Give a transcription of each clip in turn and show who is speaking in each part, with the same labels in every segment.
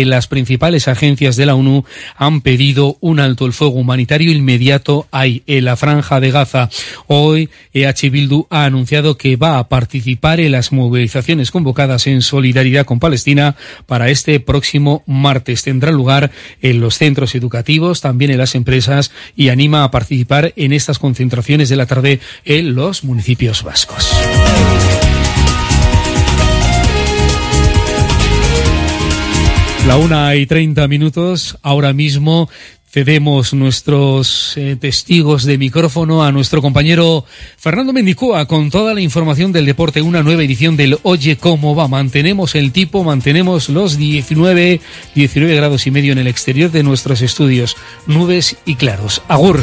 Speaker 1: Las principales agencias de la ONU han pedido un alto el fuego humanitario inmediato ahí, en la franja de Gaza. Hoy, EH Bildu ha anunciado que va a participar en las movilizaciones convocadas en solidaridad con Palestina para este próximo martes. Tendrá lugar en los centros educativos, también en las empresas y anima a participar en estas concentraciones de la tarde en los municipios vascos. La una y treinta minutos. Ahora mismo cedemos nuestros eh, testigos de micrófono a nuestro compañero Fernando Mendicoa con toda la información del deporte. Una nueva edición del Oye cómo va. Mantenemos el tipo, mantenemos los 19, 19 grados y medio en el exterior de nuestros estudios. Nubes y claros. Agur.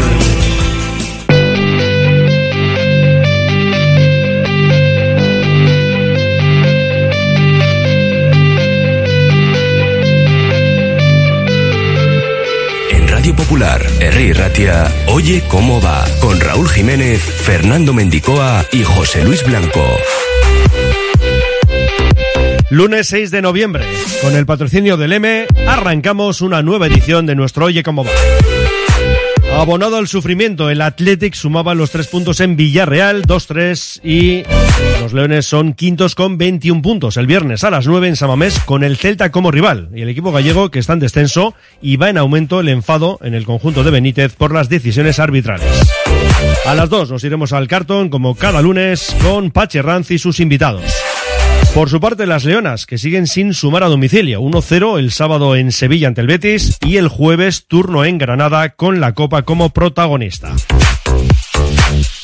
Speaker 2: Popular, Herri Ratia, Oye cómo va, con Raúl Jiménez, Fernando Mendicoa y José Luis Blanco.
Speaker 3: Lunes 6 de noviembre, con el patrocinio del M, arrancamos una nueva edición de nuestro Oye cómo va. Abonado al sufrimiento, el Athletic sumaba los tres puntos en Villarreal, 2-3 y los Leones son quintos con 21 puntos. El viernes a las 9 en Samamés con el Celta como rival y el equipo gallego que está en descenso y va en aumento el enfado en el conjunto de Benítez por las decisiones arbitrales. A las 2 nos iremos al cartón como cada lunes con Pache Ranz y sus invitados. Por su parte, las Leonas, que siguen sin sumar a domicilio. 1-0 el sábado en Sevilla ante el Betis y el jueves turno en Granada con la Copa como protagonista.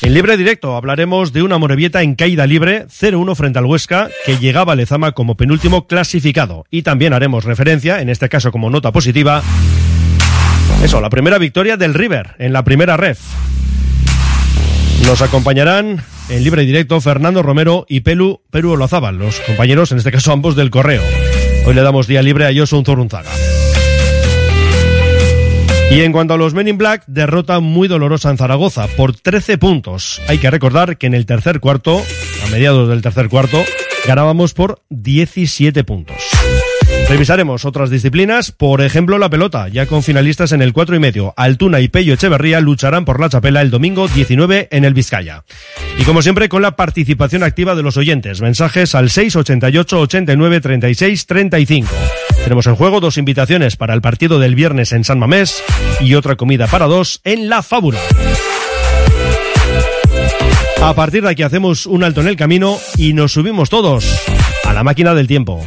Speaker 3: En libre directo hablaremos de una Morevieta en caída libre 0-1 frente al Huesca que llegaba a Lezama como penúltimo clasificado. Y también haremos referencia, en este caso como nota positiva, eso, la primera victoria del River en la primera ref. Nos acompañarán en libre y directo Fernando Romero y Pelu Perú Olazábal, los compañeros, en este caso ambos del correo. Hoy le damos día libre a Josun Zorunzaga. Y en cuanto a los Men in Black, derrota muy dolorosa en Zaragoza por 13 puntos. Hay que recordar que en el tercer cuarto, a mediados del tercer cuarto, ganábamos por 17 puntos. Revisaremos otras disciplinas, por ejemplo la pelota, ya con finalistas en el 4 y medio. Altuna y Pello Echeverría lucharán por la chapela el domingo 19 en el Vizcaya. Y como siempre, con la participación activa de los oyentes. Mensajes al 688 89 36 35. Tenemos en juego dos invitaciones para el partido del viernes en San Mamés y otra comida para dos en La Fábula. A partir de aquí hacemos un alto en el camino y nos subimos todos a la máquina del tiempo.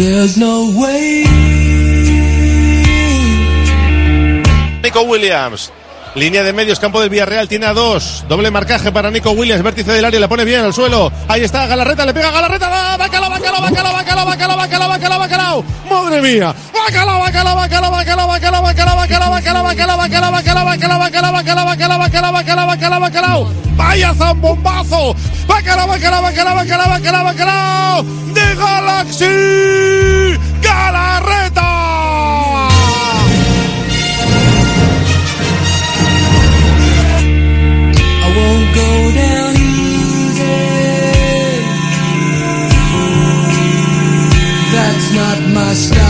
Speaker 4: There's no way.
Speaker 5: Nico Williams. Línea de medios, campo del Villarreal, tiene a dos. Doble marcaje para Nico Williams, vértice del área, le pone bien al suelo. Ahí está, Galarreta, le pega Galarreta. Bacalao, bacalao, bacalao, bacalao, bacalao, bacalao, bacalao, bacalao. Madre mía. Bacalao, bacalao, bacalao, bacalao, bacalao, bacalao, bacalao, bacalao, bacalao, bacalao, bacalao, bacalao, bacalao, bacalao, bacalao, bacalao, bacalao, bacalao, bacalao. Vaya zambombazo. Bacalao, bacalao, bacalao, bacalao, bacalao, bacalao. De Galaxy. Galarreta.
Speaker 4: I won't go down easy. That's not my style.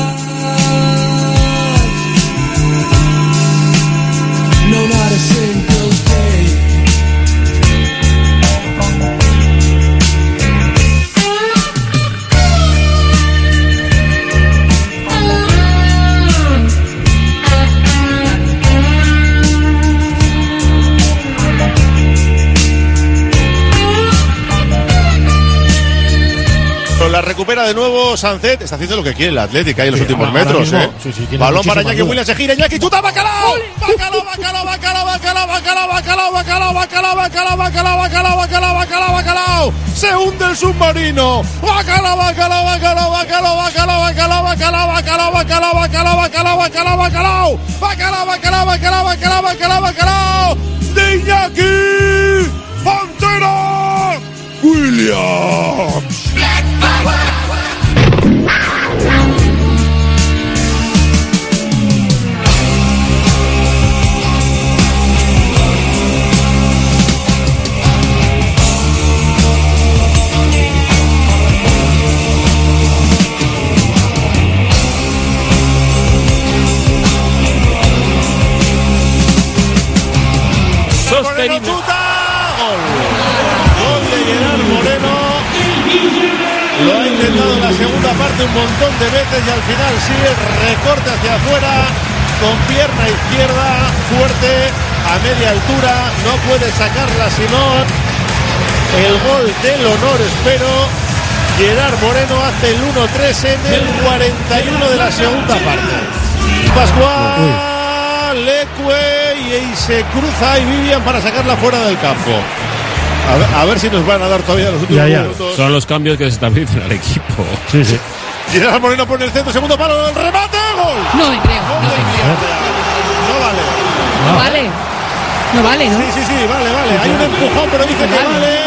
Speaker 5: La recupera de nuevo Sancet. Está haciendo lo que quiere el Atlético ahí en los últimos
Speaker 3: ahora
Speaker 5: metros.
Speaker 3: mismo,
Speaker 5: eh.
Speaker 3: sí, sí, tiene
Speaker 5: Balón para Iñaki. Williams. Se gira Iñaki. ¡Chuta Bacalao! Bacalao, Bacalao, Bacalao, Bacalao, Bacalao, Bacalao, Bacalao, Bacalao, Bacalao, Bacalao, Bacalao, Bacalao, Bacalao, Bacalao. Se hunde el submarino. Bacalao, Bacalao, Bacalao, Bacalao, Bacalao, Bacalao, Bacalao, Bacalao, Bacalao, Bacalao, Bacalao, Bacalao, Bacalao. Bacalao, Bacalao, Bacalao, Bacalao, Bacalao, Bacalao. De Iñaki. Pantera. Williams. Wow. Segunda parte un montón de veces y al final sigue recorte hacia afuera con pierna izquierda fuerte a media altura. No puede sacarla Simón. El gol del honor, espero. Gerard Moreno hace el 1-3 en el 41 de la segunda parte. Pascual, Lecue y se cruza y Vivian para sacarla fuera del campo. A ver, a ver si nos van a dar todavía los últimos
Speaker 3: Ya, ya.
Speaker 5: minutos.
Speaker 6: Son los cambios que se establecen al equipo.
Speaker 3: Sí, sí.
Speaker 5: Gerard Moreno pone el centro, segundo palo, el remate, gol.
Speaker 7: No me creo. No,
Speaker 5: Villarreal. No vale.
Speaker 7: no vale. No vale, ¿no?
Speaker 5: Sí, sí, sí, vale, vale. Hay un empujón, pero dice que vale.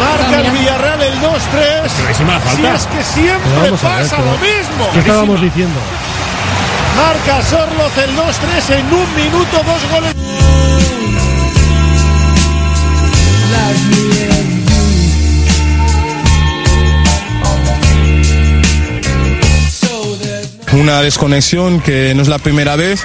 Speaker 5: Marca el Villarreal el 2-3. Si es que siempre pasa lo mismo.
Speaker 3: ¿Qué estábamos diciendo?
Speaker 5: Marca Sorloz el 2-3 en un minuto, dos goles.
Speaker 7: Una desconexión que no es la primera vez.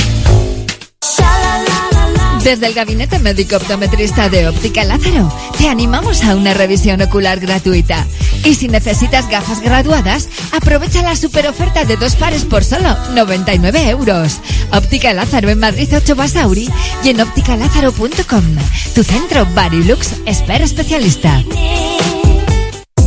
Speaker 8: Desde el Gabinete Médico Optometrista de Óptica Lázaro, te animamos a una revisión ocular gratuita. Y si necesitas gafas graduadas, aprovecha la super oferta de dos pares por solo 99 euros. Óptica Lázaro en Madrid 8 Basauri y en ópticalázaro.com. Tu centro Barilux Esper Especialista.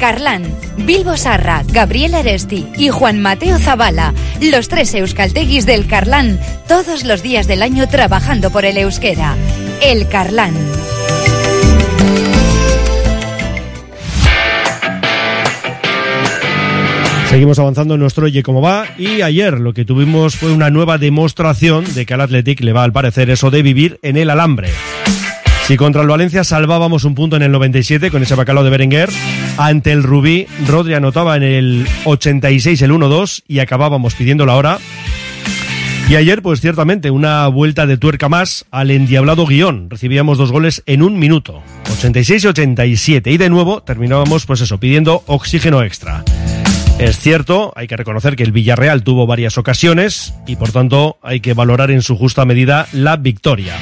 Speaker 9: Carlán, Bilbo Sarra, Gabriel Aresti y Juan Mateo Zavala, los tres euskalteguis del Carlán, todos los días del año trabajando por el euskera. El Carlán.
Speaker 3: Seguimos avanzando en nuestro Oye Cómo Va y ayer lo que tuvimos fue una nueva demostración de que al Athletic le va al parecer eso de vivir en el alambre. Si contra el Valencia salvábamos un punto en el 97 con ese bacalao de Berenguer, ante el Rubí, Rodri anotaba en el 86 el 1-2 y acabábamos pidiendo la hora. Y ayer, pues ciertamente, una vuelta de tuerca más al endiablado guion. Recibíamos dos goles en un minuto, 86 y 87. Y de nuevo terminábamos, pues eso, pidiendo oxígeno extra. Es cierto, hay que reconocer que el Villarreal tuvo varias ocasiones y por tanto hay que valorar en su justa medida la victoria.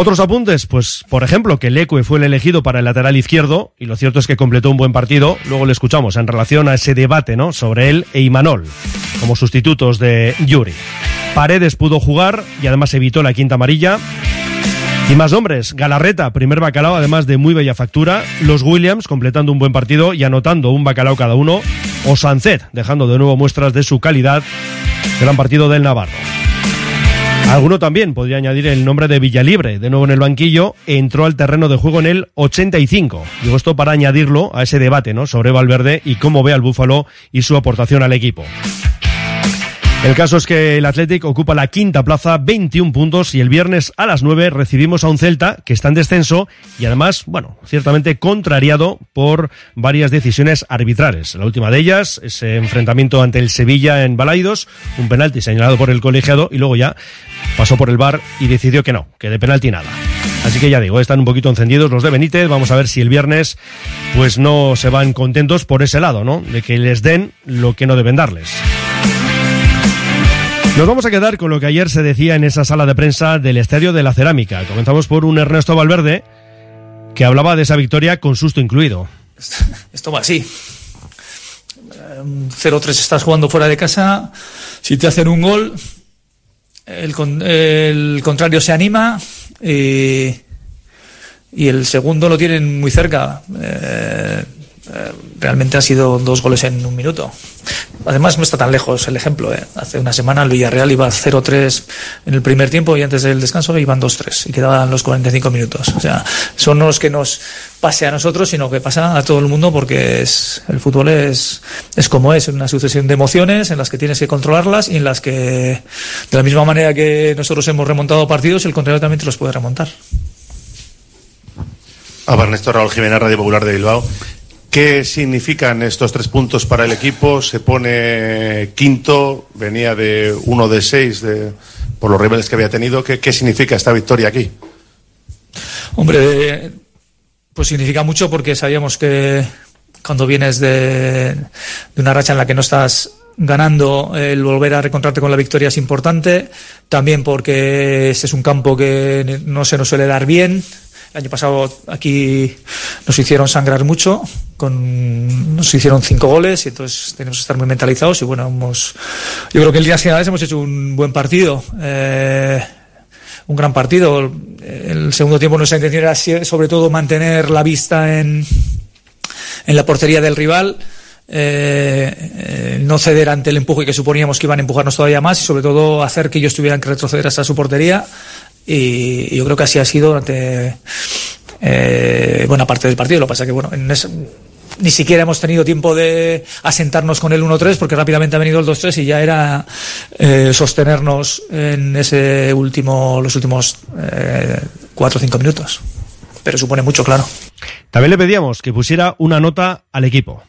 Speaker 3: Otros apuntes, pues por ejemplo que Leque fue el elegido para el lateral izquierdo y lo cierto es que completó un buen partido, luego le escuchamos en relación a ese debate ¿no? sobre él e Imanol como sustitutos de Yuri. Paredes pudo jugar y además evitó la quinta amarilla. Y más hombres, Galarreta, primer bacalao, además de muy bella factura. Los Williams, completando un buen partido y anotando un bacalao cada uno. O Sancet, dejando de nuevo muestras de su calidad. Gran partido del Navarro. Alguno también podría añadir el nombre de Villalibre, de nuevo en el banquillo, entró al terreno de juego en el 85. Digo esto para añadirlo a ese debate, ¿no? Sobre Valverde y cómo ve al Búfalo y su aportación al equipo. El caso es que el Athletic ocupa la quinta plaza, 21 puntos, y el viernes a las 9 recibimos a un Celta que está en descenso y además, bueno, ciertamente contrariado por varias decisiones arbitrales. La última de ellas, ese enfrentamiento ante el Sevilla en Balaidos, un penalti señalado por el colegiado y luego ya pasó por el bar y decidió que no, que de penalti nada. Así que ya digo, están un poquito encendidos los de Benítez. Vamos a ver si el viernes pues no se van contentos por ese lado, ¿no? De que les den lo que no deben darles. Nos vamos a quedar con lo que ayer se decía en esa sala de prensa del Estadio de la Cerámica. Comenzamos por un Ernesto Valverde que hablaba de esa victoria con susto incluido.
Speaker 10: Esto va así. 0-3 estás jugando fuera de casa. Si te hacen un gol, el, con- el contrario se anima y, y el segundo lo tienen muy cerca. Eh, eh, realmente ha sido dos goles en un minuto. Además, no está tan lejos el ejemplo. ¿eh? Hace una semana el Villarreal iba 0-3 en el primer tiempo y antes del descanso iban 2-3 y quedaban los 45 minutos. O sea, son los que nos pase a nosotros, sino que pasa a todo el mundo porque es, el fútbol es, es como es, una sucesión de emociones en las que tienes que controlarlas y en las que, de la misma manera que nosotros hemos remontado partidos, el contrario también te los puede remontar.
Speaker 5: A Ernesto Raúl Jiménez, Radio Popular de Bilbao. ¿Qué significan estos tres puntos para el equipo? Se pone quinto, venía de uno de seis de, por los rivales que había tenido. ¿Qué, significa esta victoria aquí?
Speaker 10: Hombre, pues significa mucho porque sabíamos que cuando vienes de, de una racha en la que no estás ganando, el volver a reencontrarte con la victoria es importante. También porque este es un campo que no se nos suele dar bien. El año pasado aquí nos hicieron sangrar mucho, con, nos hicieron cinco goles y entonces tenemos que estar muy mentalizados y bueno, hemos, yo creo que el día finales hemos hecho un buen partido. Eh, un gran partido. El segundo tiempo nuestra intención era sobre todo mantener la vista en, en la portería del rival. Eh, eh, no ceder ante el empuje que suponíamos que iban a empujarnos todavía más y sobre todo hacer que ellos tuvieran que retroceder hasta su portería y yo creo que así ha sido durante eh, buena parte del partido. Lo que pasa que bueno, en ese, ni siquiera hemos tenido tiempo de asentarnos con el 1-3 porque rápidamente ha venido el 2-3 y ya era eh, sostenernos en ese último, los últimos eh, 4 o 5 minutos. Pero supone mucho, claro.
Speaker 3: También le pedíamos que pusiera una nota al equipo.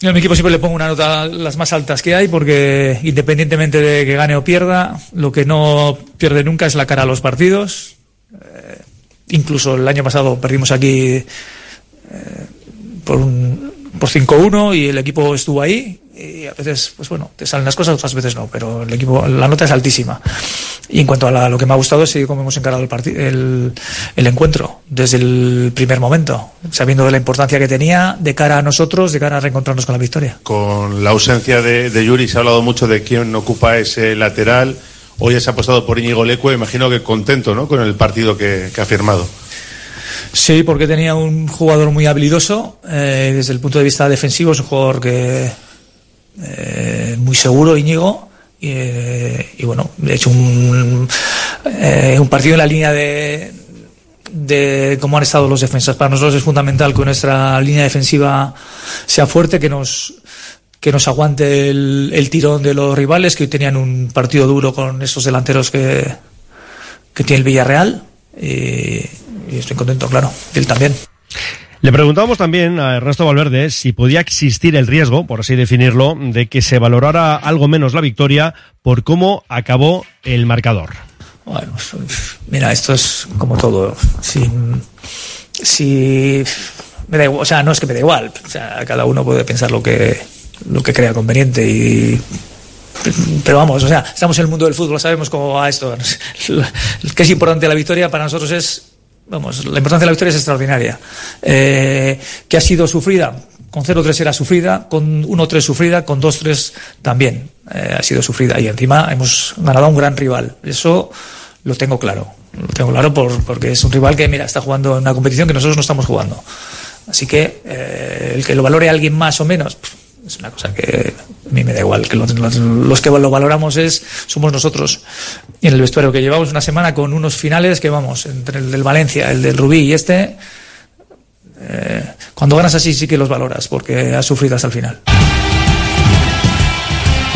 Speaker 10: Yo a mi equipo siempre le pongo una nota las más altas que hay porque independientemente de que gane o pierda, lo que no pierde nunca es la cara a los partidos. Eh, incluso el año pasado perdimos aquí eh, por, un, por 5-1 y el equipo estuvo ahí y a veces, pues bueno, te salen las cosas, otras veces no, pero el equipo, la nota es altísima. Y en cuanto a lo que me ha gustado es cómo hemos encarado el, el, el, encuentro desde el primer momento, sabiendo de la importancia que tenía de cara a nosotros, de cara a reencontrarnos con la victoria.
Speaker 5: Con la ausencia de, de Yuri se ha hablado mucho de quién ocupa ese lateral. Hoy se ha apostado por Íñigo Lecue, imagino que contento ¿no? con el partido que ha firmado.
Speaker 10: Sí, porque tenía un jugador muy habilidoso eh, desde el punto de vista defensivo, es un jugador que eh, muy seguro, Íñigo. Y, eh, y, bueno, he hecho un, eh, un partido en la línea de, de cómo han estado los defensas. Para nosotros es fundamental que nuestra línea defensiva sea fuerte, que nos que nos aguante el, el tirón de los rivales, que hoy tenían un partido duro con esos delanteros que, que tiene el Villarreal. Y, y estoy contento, claro, él también.
Speaker 3: Le preguntábamos también a Ernesto Valverde si podía existir el riesgo, por así definirlo, de que se valorara algo menos la victoria por cómo acabó el marcador.
Speaker 10: Bueno, mira, esto es como todo. Si, si me da igual, o sea, no es que me da igual, o sea, cada uno puede pensar lo que lo que crea conveniente y pero vamos, o sea, estamos en el mundo del fútbol, sabemos cómo va esto. que es importante la victoria para nosotros es vamos, la importancia de la victoria es extraordinaria. Eh, que ha sido sufrida, con 0-3 era sufrida, con 1-3 sufrida, con 2-3 también eh, ha sido sufrida. Y encima hemos ganado a un gran rival. Eso lo tengo claro. Lo tengo claro por, porque es un rival que, mira, está jugando una competición que nosotros no estamos jugando. Así que eh, el que lo valore alguien más o menos, es una cosa que a mí me da igual. Que los, que lo valoramos es somos nosotros. En el vestuario que llevamos una semana con unos finales que vamos, entre el del Valencia, el del Rubí y este, eh, cuando ganas así sí que los valoras, porque has sufrido hasta el final.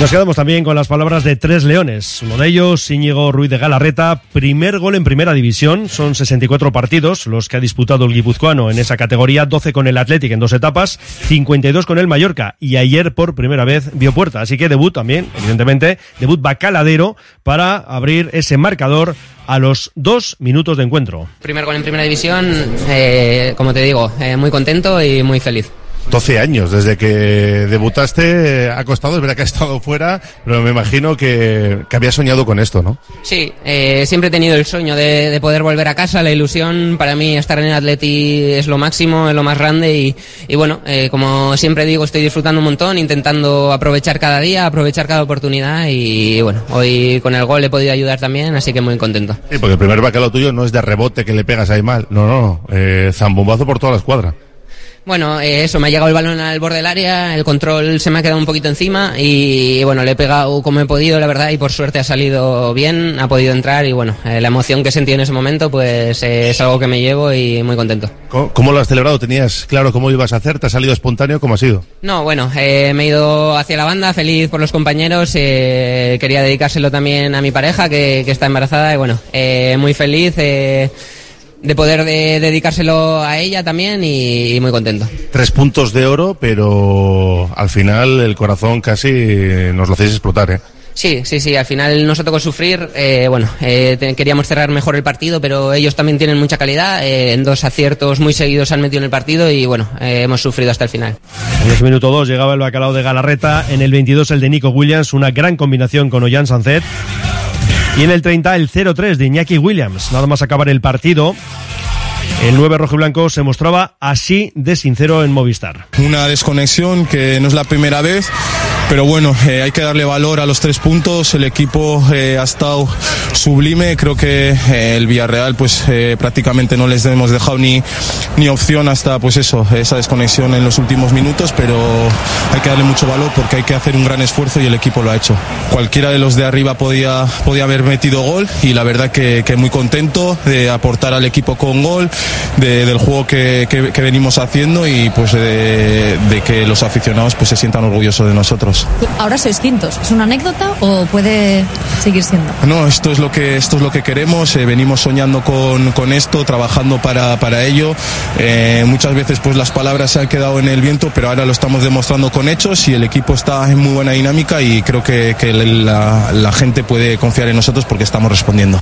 Speaker 3: Nos quedamos también con las palabras de tres leones. Uno de ellos, Íñigo Ruiz de Galarreta, primer gol en primera división. Son 64 partidos los que ha disputado el guipuzcoano en esa categoría, 12 con el Athletic en dos etapas, 52 con el Mallorca y ayer por primera vez vio puerta. Así que debut también, evidentemente, debut bacaladero para abrir ese marcador a los dos minutos de encuentro.
Speaker 11: Primer gol en primera división, eh, como te digo, eh, muy contento y muy feliz.
Speaker 5: 12 años desde que debutaste, ha costado, es verdad que ha estado fuera, pero me imagino que, que había soñado con esto, ¿no?
Speaker 11: Sí, eh, siempre he tenido el sueño de, de, poder volver a casa, la ilusión, para mí estar en el Atleti es lo máximo, es lo más grande y, y bueno, eh, como siempre digo, estoy disfrutando un montón, intentando aprovechar cada día, aprovechar cada oportunidad y bueno, hoy con el gol he podido ayudar también, así que muy contento.
Speaker 5: Sí, porque el primer bacalao tuyo no es de rebote que le pegas ahí mal, no, no, eh, zambombazo por toda la escuadra.
Speaker 11: Bueno, eh, eso, me ha llegado el balón al borde del área, el control se me ha quedado un poquito encima y bueno, le he pegado como he podido, la verdad, y por suerte ha salido bien, ha podido entrar y bueno, eh, la emoción que sentí en ese momento pues eh, es algo que me llevo y muy contento.
Speaker 5: ¿Cómo, ¿Cómo, lo has celebrado? ¿Tenías claro cómo ibas a hacer? ¿Te ha salido espontáneo? ¿Cómo ha sido?
Speaker 11: No, bueno, eh, me he ido hacia la banda, feliz por los compañeros, quería dedicárselo también a mi pareja que, que está embarazada y bueno, muy feliz de poder de- dedicárselo a ella también y, y muy contento.
Speaker 5: Tres puntos de oro, pero al final el corazón casi nos lo hacéis explotar, ¿eh?
Speaker 11: Sí, sí, sí, al final nos tocó sufrir. eh, bueno, eh, te- queríamos cerrar mejor el partido, pero ellos también tienen mucha calidad. eh, en dos aciertos muy seguidos se han metido en el partido y bueno, eh, hemos sufrido hasta el final.
Speaker 3: En ese minuto 2 llegaba el bacalao de Galarreta, en el 22 el de Nico Williams, una gran combinación con Ollán Sancet. Y en el 30 el 0-3 de Iñaki Williams. Nada más acabar el partido, el 9 rojo y blanco se mostraba así de sincero en Movistar.
Speaker 7: Una desconexión que no es la primera vez, pero bueno, eh, hay que darle valor a los tres puntos. El equipo eh, ha estado sublime. Creo que eh, el Villarreal, pues prácticamente no les hemos dejado ni, ni opción hasta, pues eso, esa desconexión en los últimos minutos, pero hay que darle mucho valor porque hay que hacer un gran esfuerzo y el equipo lo ha hecho. Cualquiera de los de arriba podía, podía haber metido gol y la verdad que, muy contento de aportar al equipo con gol, de- del juego que venimos haciendo y pues de, de que los aficionados pues se sientan orgullosos de nosotros.
Speaker 12: Ahora sois quintos. ¿Es una anécdota o puede seguir siendo?
Speaker 7: No, esto es lo que, esto es lo que queremos, eh, venimos soñando con, con esto, trabajando para, para ello. Eh, muchas veces pues las palabras se han quedado en el viento, pero ahora lo estamos demostrando con hechos y el equipo está en muy buena dinámica y creo que, que la, la gente puede confiar en nosotros porque estamos respondiendo.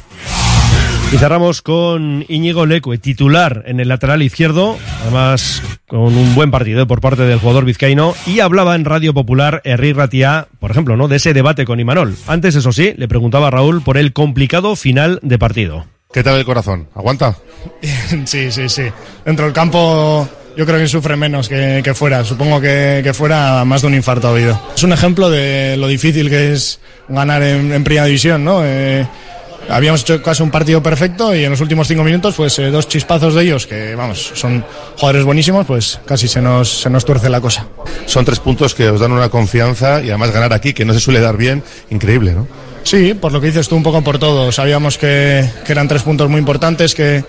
Speaker 3: Y cerramos con Íñigo Lecue, titular en el lateral izquierdo, además con un buen partido por parte del jugador vizcaíno, y hablaba en Radio Popular Herri Ratia, por ejemplo, ¿no? de ese debate con Imanol. Antes, eso sí, le preguntaba a Raúl por el complicado final de partido.
Speaker 5: ¿Qué tal el corazón? ¿Aguanta?
Speaker 13: Sí, sí, sí. Dentro del campo yo creo que sufre menos que, que fuera. Supongo que, que fuera más de un infarto ha habido. Es un ejemplo de lo difícil que es ganar en, en primera división, ¿no? Eh, habíamos hecho casi un partido perfecto y en los últimos cinco minutos, pues eh, dos chispazos de ellos, que vamos, son jugadores buenísimos, pues casi se nos, se nos tuerce la cosa.
Speaker 5: Son tres puntos que os dan una confianza y además ganar aquí, que no se suele dar bien, increíble, ¿no?
Speaker 13: Sí, por lo que dices tú, un poco por todo. Sabíamos que, que eran tres puntos muy importantes, que,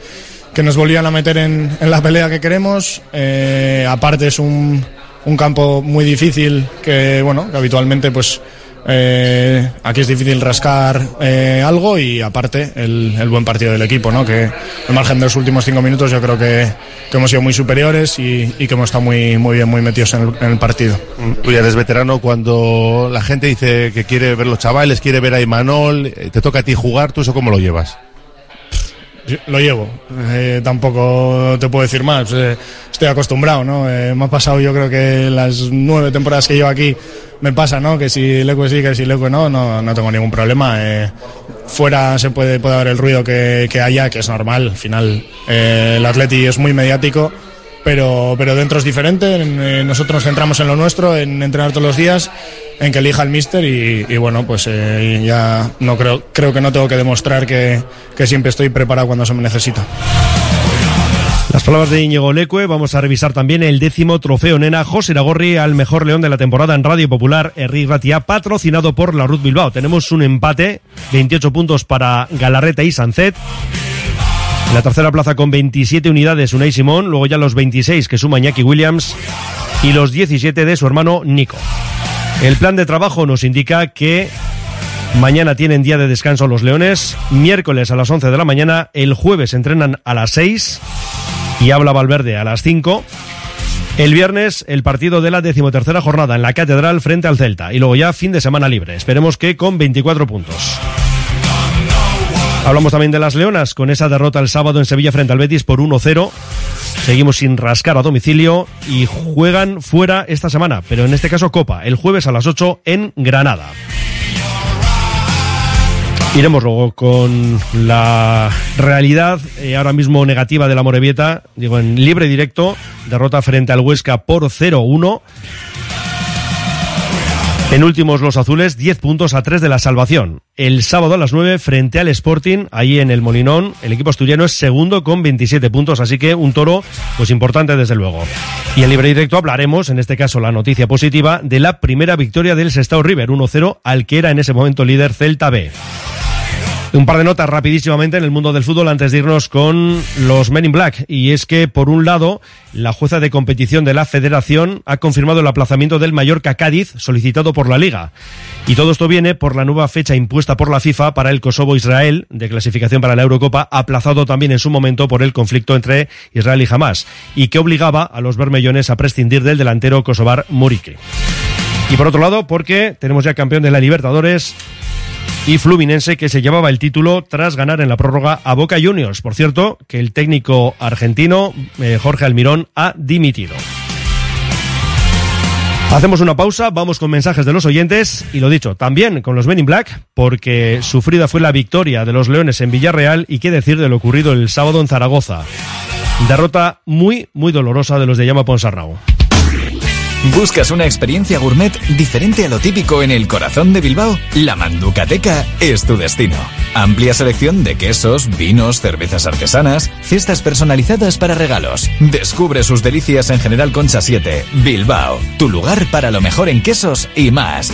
Speaker 13: que nos volvían a meter en, en la pelea que queremos. Eh, aparte es un, un campo muy difícil que, bueno, que habitualmente pues eh, aquí es difícil rascar eh, algo y aparte el, el buen partido del equipo, ¿no? Que al margen de los últimos cinco minutos yo creo que, que hemos sido muy superiores y, y que hemos estado muy, muy bien, muy metidos en el, en el partido.
Speaker 5: Tú ya eres veterano cuando la gente dice que quiere ver los chavales, quiere ver a Imanol, eh, te toca a ti jugar, ¿tú eso cómo lo llevas?
Speaker 13: Lo llevo, eh, tampoco te puedo decir más, eh, estoy acostumbrado, ¿no? Eh, me ha pasado yo creo que las nueve temporadas que llevo aquí me pasa, ¿no? Que si Leque sí, que si Leque no, no, no tengo ningún problema. eh, fuera se puede, puede haber el ruido que, que haya, que es normal, al final el Atleti es muy mediático, pero, pero dentro es diferente, en- eh, nosotros nos centramos en lo nuestro, en entrenar todos los días, en que elija el míster y, bueno, pues eh, ya no creo, creo que no tengo que demostrar que, que siempre estoy preparado cuando se me necesita.
Speaker 3: Las palabras de Íñigo Lecue, vamos a revisar también el décimo trofeo Nena José Ragorri al mejor león de la temporada en Radio Popular, Herri Ratia, patrocinado por la Ruth Bilbao. Tenemos un empate, 28 puntos para Galarreta y Sancet. La tercera plaza con 27 unidades Unai Simón, luego ya los 26 que suma Iñaki Williams y los 17 de su hermano Nico. El plan de trabajo nos indica que Mañana tienen día de descanso los Leones, miércoles a las 11 de la mañana, el jueves entrenan a las 6 y habla Valverde a las 5. El viernes el partido de la decimotercera jornada en la Catedral frente al Celta y luego ya fin de semana libre. Esperemos que con 24 puntos. Hablamos también de las Leonas con esa derrota el sábado en Sevilla frente al Betis por 1-0. Seguimos sin rascar a domicilio y juegan fuera esta semana, pero en este caso Copa, el jueves a las 8 en Granada. Iremos luego con la realidad eh, ahora mismo negativa de la Morevieta, digo en libre directo, derrota frente al Huesca por 0-1. En últimos los azules, 10 puntos a 3 de la salvación. El sábado a las 9 frente al Sporting, ahí en el Molinón, el equipo asturiano es segundo con 27 puntos, así que un toro pues importante desde luego. Y en libre directo hablaremos, en este caso la noticia positiva, de la primera victoria del Sestao River 1-0 al que era en ese momento líder Celta B. Un par de notas rapidísimamente en el mundo del fútbol antes de irnos con los Men in Black. Y es que, por un lado, la jueza de competición de la federación ha confirmado el aplazamiento del Mallorca Cádiz solicitado por la Liga. Y todo esto viene por la nueva fecha impuesta por la FIFA para el Kosovo-Israel de clasificación para la Eurocopa, aplazado también en su momento por el conflicto entre Israel y Hamas, y que obligaba a los bermellones a prescindir del delantero kosovar Murique. Y por otro lado, porque tenemos ya campeón de la Libertadores, y Fluminense que se llevaba el título tras ganar en la prórroga a Boca Juniors. Por cierto, que el técnico argentino eh, Jorge Almirón ha dimitido. Hacemos una pausa, vamos con mensajes de los oyentes y lo dicho, también con los Men in Black, porque sufrida fue la victoria de los Leones en Villarreal y qué decir de lo ocurrido el sábado en Zaragoza. Derrota muy, muy dolorosa de los de Llama Ponsarnau.
Speaker 14: ¿Buscas una experiencia gourmet diferente a lo típico en el corazón de Bilbao? La Manducateca es tu destino. Amplia selección de quesos, vinos, cervezas artesanas, cestas personalizadas para regalos. Descubre sus delicias en General Concha 7, Bilbao, tu lugar para lo mejor en quesos y más.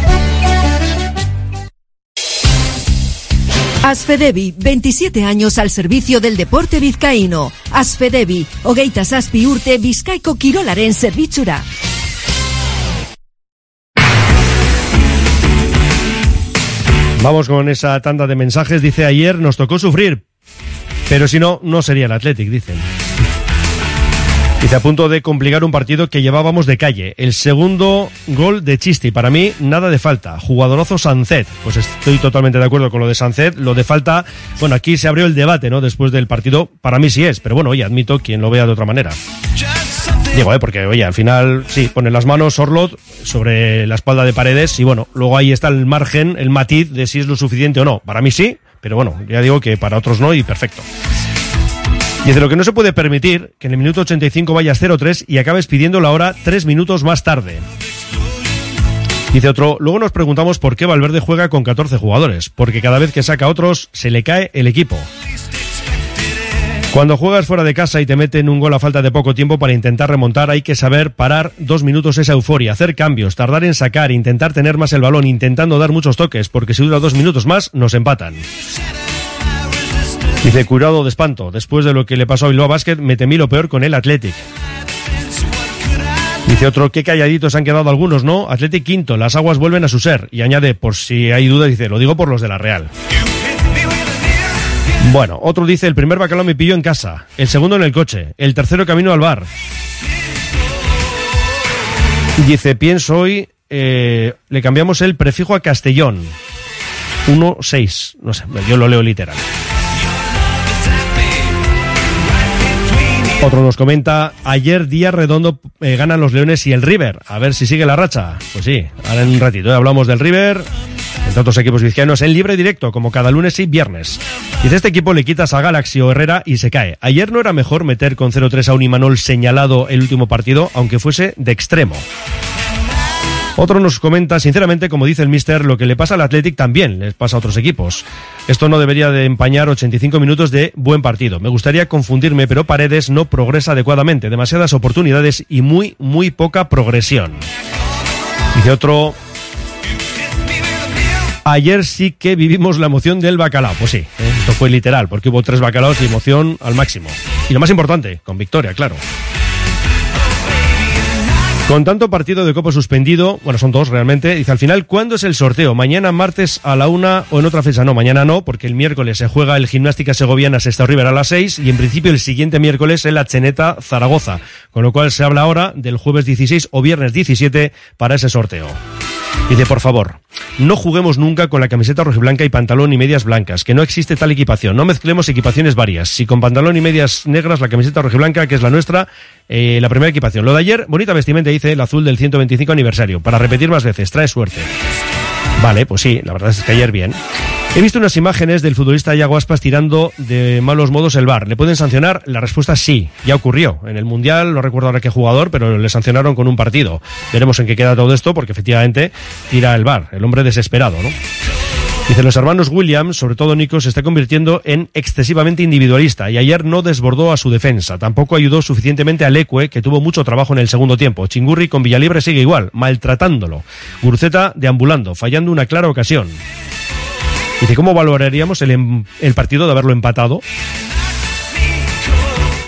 Speaker 15: Asfedevi, 27 años al servicio del deporte vizcaíno. Asfedevi, Ogeitas Aspi Urte, Vizcaico Kirolaren Servichura.
Speaker 3: Vamos con esa tanda de mensajes. Dice ayer nos tocó sufrir, pero si no, no sería el Athletic, dicen. Dice a punto de complicar un partido que llevábamos de calle. El segundo gol de Chisti. Para mí, nada de falta. Jugadorozo Sancet. Pues estoy totalmente de acuerdo con lo de Sancet. Lo de falta, bueno, aquí se abrió el debate, ¿no? Después del partido. Para mí sí es, pero bueno, oye, admito quien lo vea de otra manera. Digo, ¿eh? Porque, oye, al final, sí, pone las manos Orlot sobre la espalda de Paredes y bueno, luego ahí está el margen, el matiz de si es lo suficiente o no. Para mí sí, pero bueno, ya digo que para otros no y perfecto. Dice lo que no se puede permitir que en el minuto 85 vayas 0-3 y acabes pidiendo la hora tres minutos más tarde. Dice otro, luego nos preguntamos por qué Valverde juega con 14 jugadores, porque cada vez que saca a otros se le cae el equipo. Cuando juegas fuera de casa y te meten un gol a falta de poco tiempo para intentar remontar, hay que saber parar dos minutos esa euforia, hacer cambios, tardar en sacar, intentar tener más el balón, intentando dar muchos toques, porque si dura dos minutos más, nos empatan. Dice, curado de espanto. Después de lo que le pasó a Bilbao Basket, me temí lo peor con el Athletic. Dice otro, qué calladitos han quedado algunos, ¿no? Athletic quinto, las aguas vuelven a su ser. Y añade, por si hay duda, dice, lo digo por los de la Real. Bueno, otro dice, el primer bacalao me pilló en casa, el segundo en el coche, el tercero camino al bar. Dice, pienso hoy, eh, le cambiamos el prefijo a Castellón. 1-6, no sé, yo lo leo literal. Otro nos comenta, ayer día redondo eh, ganan los Leones y el River. A ver si sigue la racha. Pues sí, ahora en un ratito ¿eh? hablamos del River, entre otros equipos vizcaínos, en libre directo, como cada lunes y viernes. Y de este equipo le quitas a Galaxy o Herrera y se cae. Ayer no era mejor meter con 0-3 a un Imanol señalado el último partido, aunque fuese de extremo. Otro nos comenta, sinceramente, como dice el mister, lo que le pasa al Athletic también les pasa a otros equipos. Esto no debería de empañar 85 minutos de buen partido. Me gustaría confundirme, pero Paredes no progresa adecuadamente. Demasiadas oportunidades y muy, muy poca progresión. Dice otro, Ayer sí que vivimos la emoción del bacalao. Pues sí, ¿eh? esto fue literal, porque hubo tres bacalaos y emoción al máximo. Y lo más importante, con victoria, claro. Con tanto partido de Copa suspendido, bueno, son dos realmente, dice al final, ¿cuándo es el sorteo? ¿Mañana martes a la una o en otra fecha? No, mañana no, porque el miércoles se juega el Gimnástica Segoviana Sesta River a las seis y en principio el siguiente miércoles el Cheneta Zaragoza, con lo cual se habla ahora del jueves 16 o viernes 17 para ese sorteo. Dice, por favor, no juguemos nunca con la camiseta rojiblanca y pantalón y medias blancas, que no existe tal equipación. No mezclemos equipaciones varias. Si con pantalón y medias negras la camiseta rojiblanca, que es la nuestra, eh, la primera equipación. Lo de ayer, bonita vestimenta, dice el azul del 125 aniversario. Para repetir más veces, trae suerte. Vale, pues sí, la verdad es que ayer bien. He visto unas imágenes del futbolista Iago Aspas tirando de malos modos el bar. ¿Le pueden sancionar? La respuesta sí, ya ocurrió. En el Mundial, no recuerdo ahora qué jugador, pero le sancionaron con un partido. Veremos en qué queda todo esto, porque efectivamente tira el bar, el hombre desesperado, ¿no? Dice, los hermanos Williams, sobre todo Nico, se está convirtiendo en excesivamente individualista y ayer no desbordó a su defensa. Tampoco ayudó suficientemente a Leque, que tuvo mucho trabajo en el segundo tiempo. Chingurri con Villalibre sigue igual, maltratándolo. Gurceta deambulando, fallando una clara ocasión. Dice, ¿cómo valoraríamos el, em-, el partido de haberlo empatado?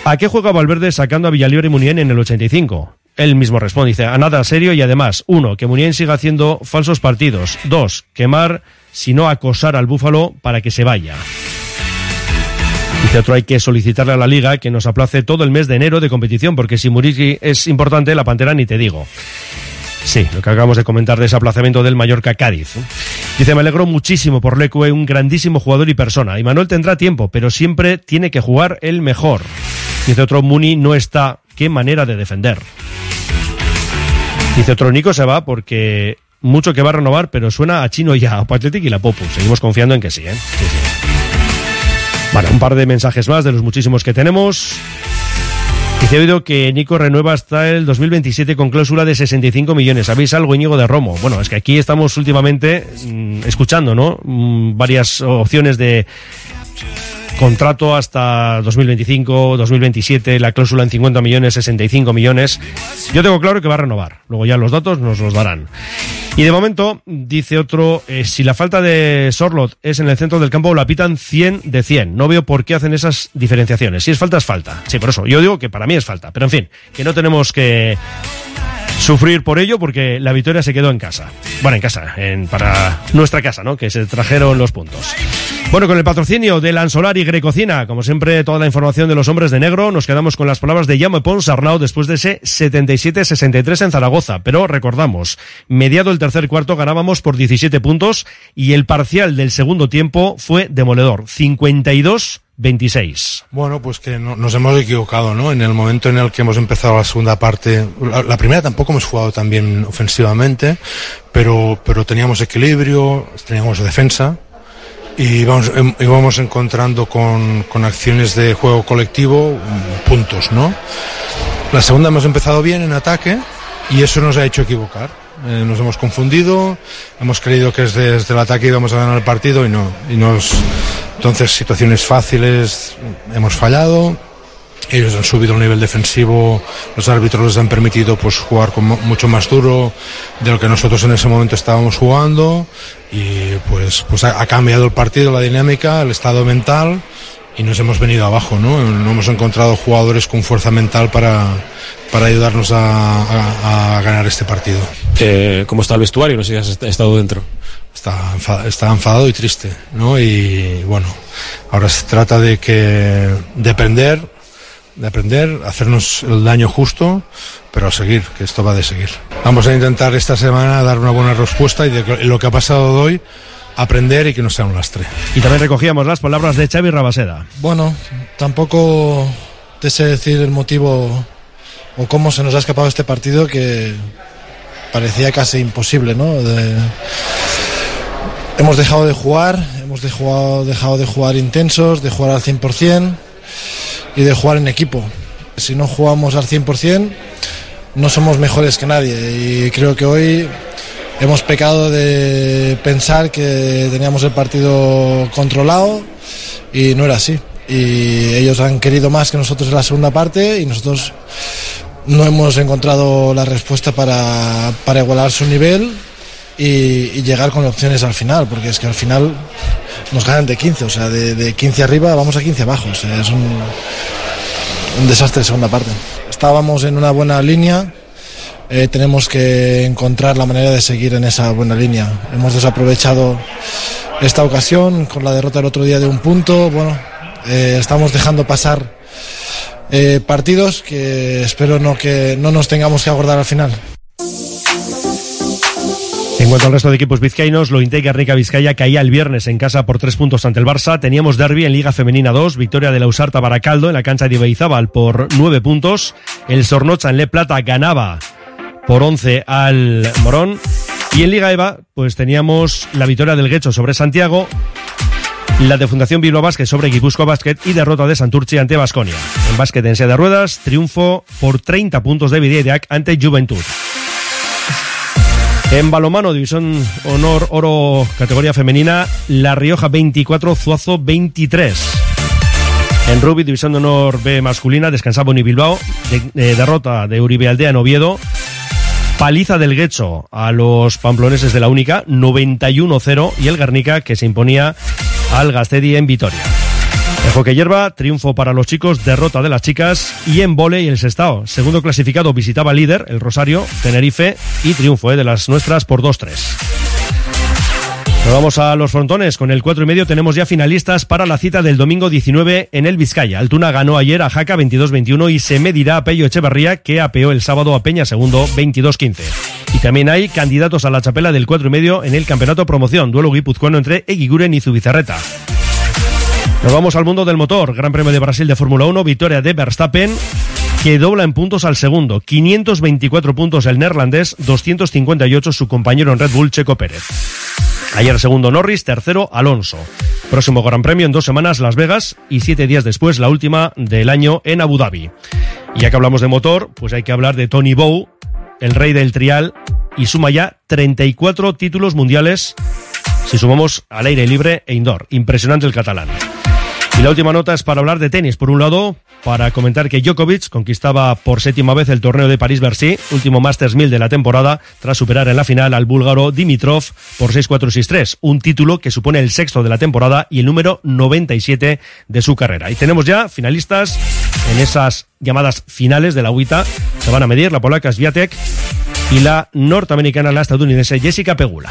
Speaker 3: ¿A qué juega Valverde sacando a Villalibre y Munien en el 85? Él mismo responde, dice, a nada serio y además, uno, que Munien siga haciendo falsos partidos. Dos, quemar, si no acosar al Búfalo para que se vaya. Dice otro, hay que solicitarle a la liga que nos aplace todo el mes de enero de competición, porque si Murici es importante, la Pantera ni te digo. Sí, lo que acabamos de comentar de ese aplazamiento del Mallorca Cádiz. Dice, me alegro muchísimo por Lecue, un grandísimo jugador y persona. Y Manuel tendrá tiempo, pero siempre tiene que jugar el mejor. Dice otro, Muni no está. Qué manera de defender. Dice otro, Nico se va porque mucho que va a renovar, pero suena a Chino ya, a Atletic y la Popu. Seguimos confiando en que sí, ¿eh? Sí, sí. Bueno, un par de mensajes más de los muchísimos que tenemos. Dice oído que Nico renueva hasta el 2027 con cláusula de 65 millones. ¿Sabéis algo, Íñigo de Romo? Bueno, es que aquí estamos últimamente mmm, escuchando, ¿no? Mmm, varias opciones de contrato hasta 2025, 2027, la cláusula en 50 millones, 65 millones. Yo tengo claro que va a renovar. Luego ya los datos nos los darán. Y de momento, dice otro, eh, si la falta de Sorlot es en el centro del campo, la pitan 100 de 100. No veo por qué hacen esas diferenciaciones. Si es falta, es falta. Sí, por eso. Yo digo que para mí es falta. Pero en fin, que no tenemos que sufrir por ello porque la victoria se quedó en casa. Bueno, en casa, en, para nuestra casa, ¿no? Que se trajeron los puntos. Bueno, con el patrocinio de Lansolar y Grecocina, como siempre, toda la información de los hombres de negro, nos quedamos con las palabras de Jaume Pons Arnau después de ese 77-63 en Zaragoza. Pero recordamos, mediado el tercer cuarto ganábamos por 17 puntos y el parcial del segundo tiempo fue demoledor, 52 26.
Speaker 16: Bueno, pues que no, nos hemos equivocado, ¿no? En el momento en el que hemos empezado la segunda parte, la, la, primera tampoco hemos jugado tan bien ofensivamente, pero, pero teníamos equilibrio, teníamos defensa y íbamos, íbamos encontrando con, con acciones de juego colectivo puntos, ¿no? La segunda hemos empezado bien en ataque y eso nos ha hecho equivocar. Eh, nos hemos confundido, hemos creído que desde, desde el ataque íbamos a ganar el partido y no. Y nos, entonces, situaciones fáciles hemos fallado. Ellos han subido el nivel defensivo, los árbitros les han permitido pues jugar con mucho más duro de lo que nosotros en ese momento estábamos jugando y pues, pues ha, cambiado el partido, la dinámica, el estado mental y nos hemos venido abajo, ¿no? No hemos encontrado jugadores con fuerza mental para, para ayudarnos a, a, a ganar este partido.
Speaker 6: Eh, ¿Cómo está el vestuario? No sé si has estado dentro.
Speaker 16: Está, está enfadado y triste, ¿no? Y bueno, ahora se trata de que de aprender, de aprender, hacernos el daño justo, pero a seguir, que esto va de seguir. Vamos a intentar esta semana dar una buena respuesta y de lo que ha pasado de hoy aprender y que no sea un lastre.
Speaker 3: Y también recogíamos las palabras de Xavi Rabaseda.
Speaker 17: Bueno, tampoco te sé decir el motivo o cómo se nos ha escapado este partido que parecía casi imposible, ¿no? De... Hemos dejado de jugar, hemos de jugar, dejado de jugar intensos, de jugar al 100% y de jugar en equipo. Si no jugamos al 100%, no somos mejores que nadie y creo que hoy hemos pecado de pensar que teníamos el partido controlado y no era así. Y ellos han querido más que nosotros en la segunda parte y nosotros no hemos encontrado la respuesta para, para igualar su nivel y, llegar con opciones al final, porque es que al final nos ganan de 15, o sea, de, de 15 arriba vamos a 15 abajo, o sea, es un, desastre de segunda parte. Estábamos en una buena línea eh, tenemos que encontrar la manera de seguir en esa buena línea. Hemos desaprovechado esta ocasión con la derrota el otro día de un punto. Bueno, eh, estamos dejando pasar eh, partidos que espero no que no nos tengamos que abordar al final.
Speaker 3: En cuanto al resto de equipos vizcaínos, lo Intec Guernica Vizcaya caía el viernes en casa por tres puntos ante el Barça. Teníamos derby en Liga Femenina 2, victoria de la Usarta Baracaldo en la cancha de Ibeizábal por nueve puntos. El Sornocha en Le Plata ganaba por 11 al Morón. Y en Liga EVA, pues teníamos la victoria del Guecho sobre Santiago, la de Fundación Bilbao Basket sobre Guipúzcoa Basket y derrota de Santurci ante Basconia. En básquet en silla de ruedas, triunfo por 30 puntos de Videideac ante Juventud. En balomano, División Honor Oro, categoría femenina, La Rioja 24, Zuazo 23. En rugby, División de Honor B masculina, descansaba Boni Bilbao, eh, derrota de Uribe Aldea en Oviedo, paliza del Guecho a los pamploneses de la Única, 91-0, y el Garnica que se imponía al Gastedi en Vitoria. En hockey hierba, triunfo para los chicos, derrota de las chicas y en volei el Sestao. Segundo clasificado visitaba líder, el Rosario, Tenerife y triunfo eh, de las nuestras por 2-3. Nos vamos a los frontones. Con el 4 y medio tenemos ya finalistas para la cita del domingo 19 en el Vizcaya. Altuna ganó ayer a Jaca 22-21 y se medirá a Pello Echeverría que apeó el sábado a Peña segundo 22-15. Y también hay candidatos a la chapela del 4 y medio en el campeonato promoción. Duelo guipuzcoano entre Eguiguren y Zubizarreta. Nos vamos al mundo del motor. Gran Premio de Brasil de Fórmula 1, victoria de Verstappen, que dobla en puntos al segundo. 524 puntos el neerlandés, 258 su compañero en Red Bull, Checo Pérez. Ayer segundo Norris, tercero Alonso. Próximo Gran Premio en dos semanas Las Vegas y siete días después la última del año en Abu Dhabi. Y ya que hablamos de motor, pues hay que hablar de Tony Bow, el rey del trial, y suma ya 34 títulos mundiales si sumamos al aire libre e indoor. Impresionante el catalán. La última nota es para hablar de tenis. Por un lado, para comentar que Djokovic conquistaba por séptima vez el torneo de París-Bercy, último Masters 1000 de la temporada, tras superar en la final al búlgaro Dimitrov por 6-4-6-3, un título que supone el sexto de la temporada y el número 97 de su carrera. Y tenemos ya finalistas en esas llamadas finales de la UITA. Se van a medir la polaca Sviatek y la norteamericana, la estadounidense Jessica Pegula.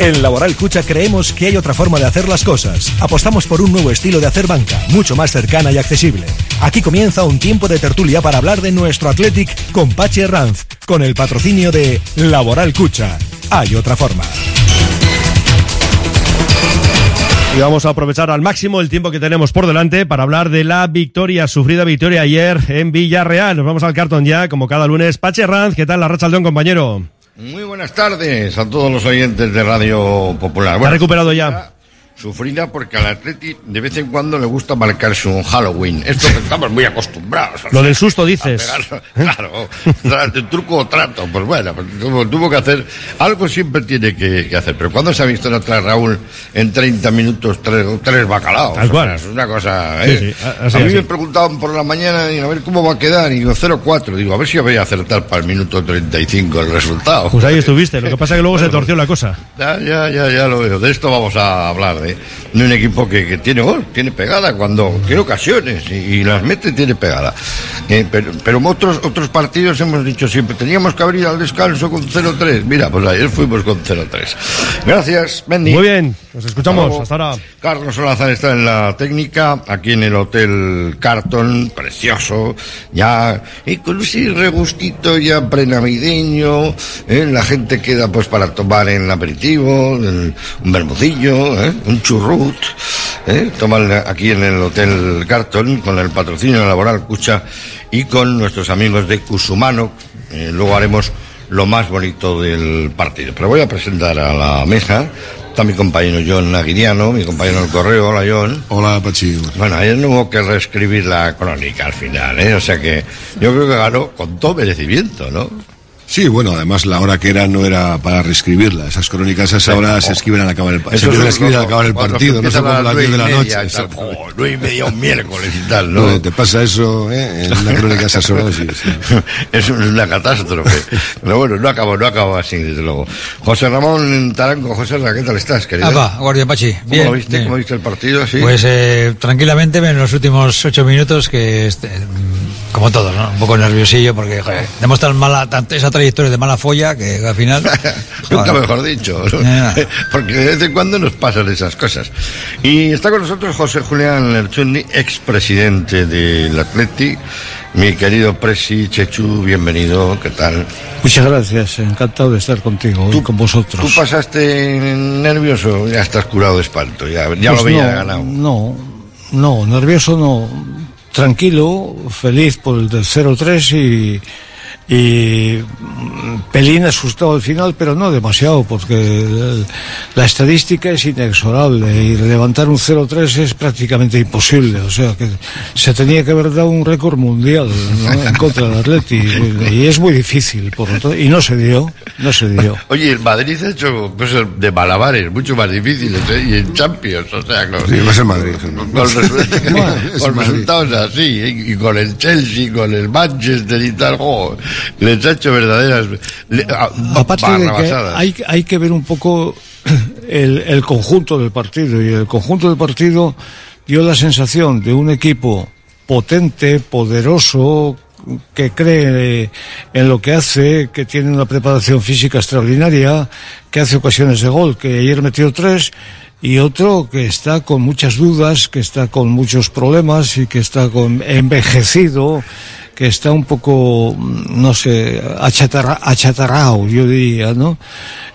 Speaker 18: En Laboral Cucha creemos que hay otra forma de hacer las cosas. Apostamos por un nuevo estilo de hacer banca, mucho más cercana y accesible. Aquí comienza un tiempo de tertulia para hablar de nuestro Athletic con Pachi Ranz, con el patrocinio de Laboral Cucha. Hay otra forma.
Speaker 3: Y vamos a aprovechar al máximo el tiempo que tenemos por delante para hablar de la victoria, sufrida victoria ayer en Villarreal. Nos vamos al cartón ya, como cada lunes. Pache Ranz, ¿qué tal la racha León, compañero?
Speaker 19: Muy buenas tardes a todos los oyentes de Radio Popular.
Speaker 3: ¿Ha recuperado ya?
Speaker 19: Sufrida porque al Atleti de vez en cuando le gusta marcarse un Halloween. Esto que estamos muy acostumbrados.
Speaker 3: Lo del susto dices.
Speaker 19: pegar- Claro, de truco o trato. Pues bueno, pues tuvo, tuvo que hacer. Algo siempre tiene que, que hacer. Pero cuando se ha visto otra Raúl en 30 minutos tres, tres bacalaos? O sea, es una cosa. ¿eh?
Speaker 3: sí, a- así,
Speaker 19: a mí
Speaker 3: así.
Speaker 19: me preguntaban por la mañana y a ver cómo va a quedar. Y digo 0-4. Digo, a ver si voy a acertar para el minuto 35 el resultado.
Speaker 3: Pues ahí estuviste. Lo que pasa es que luego se torció la cosa.
Speaker 19: Ya, ya, ya, ya lo veo. De esto vamos a hablar, de de, de un equipo que, que tiene gol, tiene pegada cuando tiene ocasiones y, y las mete tiene pegada. Eh, pero pero otros, otros partidos hemos dicho siempre, teníamos que abrir al descanso con 0-3. Mira, pues ayer fuimos con 0-3. Gracias, Mendy.
Speaker 3: Muy bien, nos escuchamos. Hasta ahora.
Speaker 19: Carlos Solazar está en la técnica, aquí en el Hotel Carton, precioso, ya, y con ese regustito ya prenavideño, ¿eh? la gente queda pues para tomar en el aperitivo, el- un bermucillo, ¿eh? un churrut, ¿eh? toman aquí en el Hotel Carton, con el patrocinio laboral Cucha y con nuestros amigos de Cusumano, eh, luego haremos lo más bonito del partido. Pero voy a presentar a la mesa. Está mi compañero John Aguiriano, mi compañero del correo. Hola, John.
Speaker 20: Hola, Pachi.
Speaker 19: Bueno, ayer no hubo que reescribir la crónica al final, ¿eh? O sea que yo creo que ganó con todo merecimiento, ¿no?
Speaker 20: Sí, bueno, además la hora que era no era para reescribirla. Esas crónicas a esa hora se escriben al acabar el, se
Speaker 19: Eso
Speaker 20: empiezan a
Speaker 19: es
Speaker 20: escribir
Speaker 19: lo-
Speaker 20: al acabar el partido,
Speaker 19: se
Speaker 20: no
Speaker 19: empiezan
Speaker 20: son
Speaker 19: a
Speaker 20: las 10 de la noche.
Speaker 19: Oh, nueve y media un miércoles y tal, ¿no?
Speaker 20: Te pasa eso ¿eh? en una crónica a esas horas. sí, sí.
Speaker 19: Es una catástrofe. Pero bueno, no acabó, no acabó así, desde luego. José Ramón Taranco, José Ramón, ¿qué tal estás, querido?
Speaker 21: Ah, Guardia Pachi.
Speaker 19: ¿Cómo
Speaker 21: Bien,
Speaker 19: lo viste?
Speaker 21: bien.
Speaker 19: ¿Cómo viste el partido? ¿Sí?
Speaker 21: Pues eh, tranquilamente en los últimos ocho minutos que este, como todos, ¿no? Un poco nerviosillo porque joder, tenemos tan mala, esa trayectoria de mala folla que al final.
Speaker 19: Nunca mejor dicho. Porque de vez en cuando nos pasan esas cosas. Y está con nosotros José Julián Lerchundi, expresidente del Atleti. Mi querido Presi Chechu, bienvenido. ¿Qué tal?
Speaker 22: Muchas gracias, encantado de estar contigo hoy con vosotros.
Speaker 19: ¿Tú pasaste nervioso? Ya estás curado de espanto. Ya, ya
Speaker 22: Pues
Speaker 19: lo veía
Speaker 22: no,
Speaker 19: ganado.
Speaker 22: No, no, nervioso no. Tranquilo, feliz por el del 0-3 y, y mm, pelín asustado al final, pero no demasiado, porque la estadística es inexorable y levantar un 0-3 es prácticamente imposible. O sea que se tenía que haber dado un récord mundial ¿no? en contra del Atleti y es muy difícil, por lo tanto, y no se dio, no se dio.
Speaker 19: Oye, el Madrid ha hecho cosas de malabares mucho más difíciles, ¿eh? Y en Champions, o sea, con,
Speaker 20: Sí, es el Madrid.
Speaker 19: con, resultados así, ¿eh? y con el Chelsea, con el Manchester y tal, jo, les ha hecho verdaderas le- a-
Speaker 22: Aparte de que hay, hay que ver un poco el, el conjunto del partido y el conjunto del partido dio la sensación de un equipo potente, poderoso, que cree en lo que hace, que tiene una preparación física extraordinaria, que hace ocasiones de gol, que ayer metió tres, y otro que está con muchas dudas, que está con muchos problemas y que está con envejecido, que está un poco, mm, no sé, achatarra, achatarrado, yo diría, ¿no?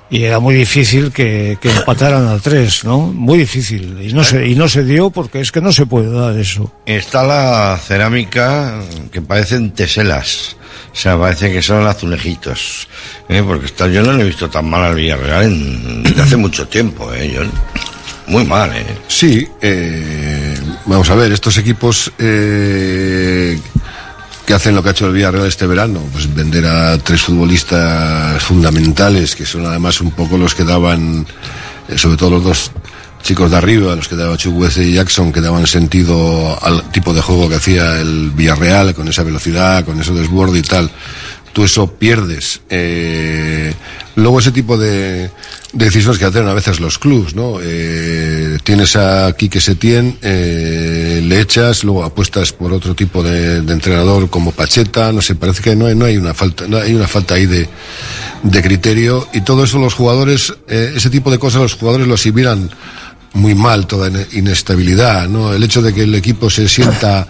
Speaker 22: Y era muy difícil que, que empataran a tres, ¿no? Muy difícil. Y no, se, y no se dio porque es que no se puede dar eso.
Speaker 19: Está la cerámica que parecen teselas. O sea, parece que son azulejitos. ¿eh? Porque está, yo no lo he visto tan mal al Villarreal en, desde hace mucho tiempo, ¿eh? Yo- muy mal, ¿eh?
Speaker 20: Sí, eh, vamos a ver, estos equipos eh, que hacen lo que ha hecho el Villarreal este verano, pues vender a tres futbolistas fundamentales, que son además un poco los que daban, eh, sobre todo los dos chicos de arriba, los que daban Chukwueze y Jackson, que daban sentido al tipo de juego que hacía el Villarreal, con esa velocidad, con ese desborde y tal. Tú eso pierdes. Eh, luego ese tipo de, de decisiones que hacen a veces los clubs, ¿no? Eh, tienes a Quique Setién, eh, le echas, luego apuestas por otro tipo de, de entrenador como Pacheta, no sé, parece que no hay, no hay una falta, no hay una falta ahí de, de criterio y todo eso los jugadores, eh, ese tipo de cosas los jugadores lo asimilan muy mal, toda ine- inestabilidad, ¿no? El hecho de que el equipo se sienta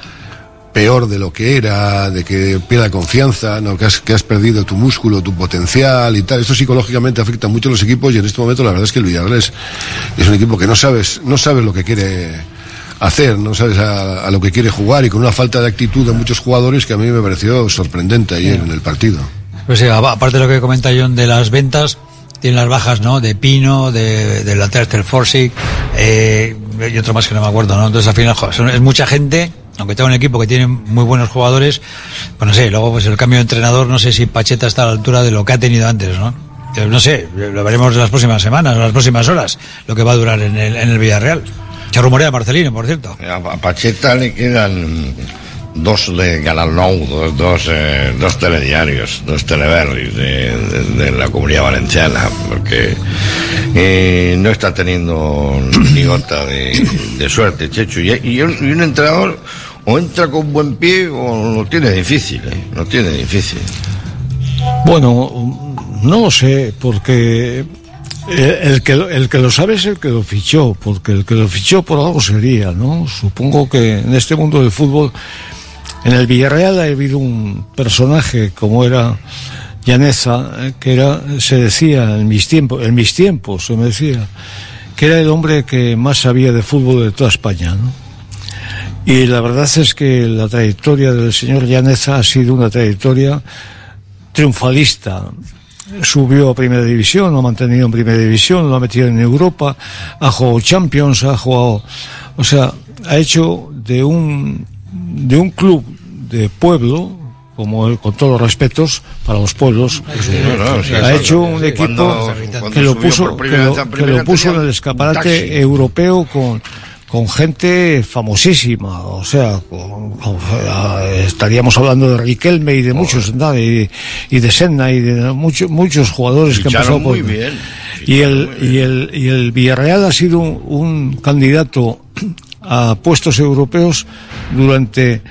Speaker 20: peor de lo que era, de que pierda confianza, ¿no? que, has, que has perdido tu músculo, tu potencial y tal. Esto psicológicamente afecta mucho a los equipos y en este momento la verdad es que el Villarreal es, es un equipo que no sabes, no sabes lo que quiere hacer, no sabes a, a lo que quiere jugar y con una falta de actitud de muchos jugadores que a mí me pareció sorprendente ayer en el partido.
Speaker 21: Pues sí, apa- aparte de lo que comenta John de las ventas, tiene las bajas, ¿no? De Pino, de, de la Terster Forsic, eh, y otro más que no me acuerdo, ¿no? Entonces al final, joder, son- es mucha gente, aunque tenga un equipo que tiene muy buenos jugadores, pues no sé, luego pues el cambio de entrenador, no sé si Pacheta está a la altura de lo que ha tenido antes, ¿no? No sé, lo veremos en las próximas semanas, las próximas horas, lo que va a durar en el, en el Villarreal. Se rumorea Marcelino, por cierto.
Speaker 19: A Pacheta le quedan dos de Canal Nou, dos, dos, eh, dos telediarios, dos teleberris de, de- la comunidad valenciana, porque eh, no está teniendo ni gota de, de suerte, Chechu. Y un entrenador o entra con buen pie o lo tiene difícil, ¿eh? Lo tiene difícil.
Speaker 22: Bueno, no lo sé, porque el que, el que lo sabe es el que lo fichó, porque el que lo fichó por algo sería, ¿no? Supongo que en este mundo del fútbol, en el Villarreal ha habido un personaje como era Llaneza, eh, que era, se decía en mis tiempos, en mis tiempos se me decía, que era el hombre que más sabía de fútbol de toda España, ¿no? Y la verdad es que la trayectoria del señor Llaneza ha sido una trayectoria triunfalista. Subió a primera división, lo ha mantenido en primera división, lo ha metido en Europa, ha jugado Champions, ha jugado, o sea, ha hecho de un, de un club de pueblo, como con todos los respetos para los pueblos,
Speaker 19: sí,
Speaker 22: ha hecho un
Speaker 19: sí,
Speaker 22: equipo
Speaker 19: cuando- cuando
Speaker 22: que lo puso, que lo, que puso en el escaparate europeo con, con gente famosísima, o sea, con- con- eh, estaríamos hablando de Riquelme y de muchos, ¿no? y, y de Senna y de muchos muchos jugadores que han pasado por
Speaker 19: bien.
Speaker 22: y el, y el y el Villarreal ha sido un, un candidato a puestos europeos durante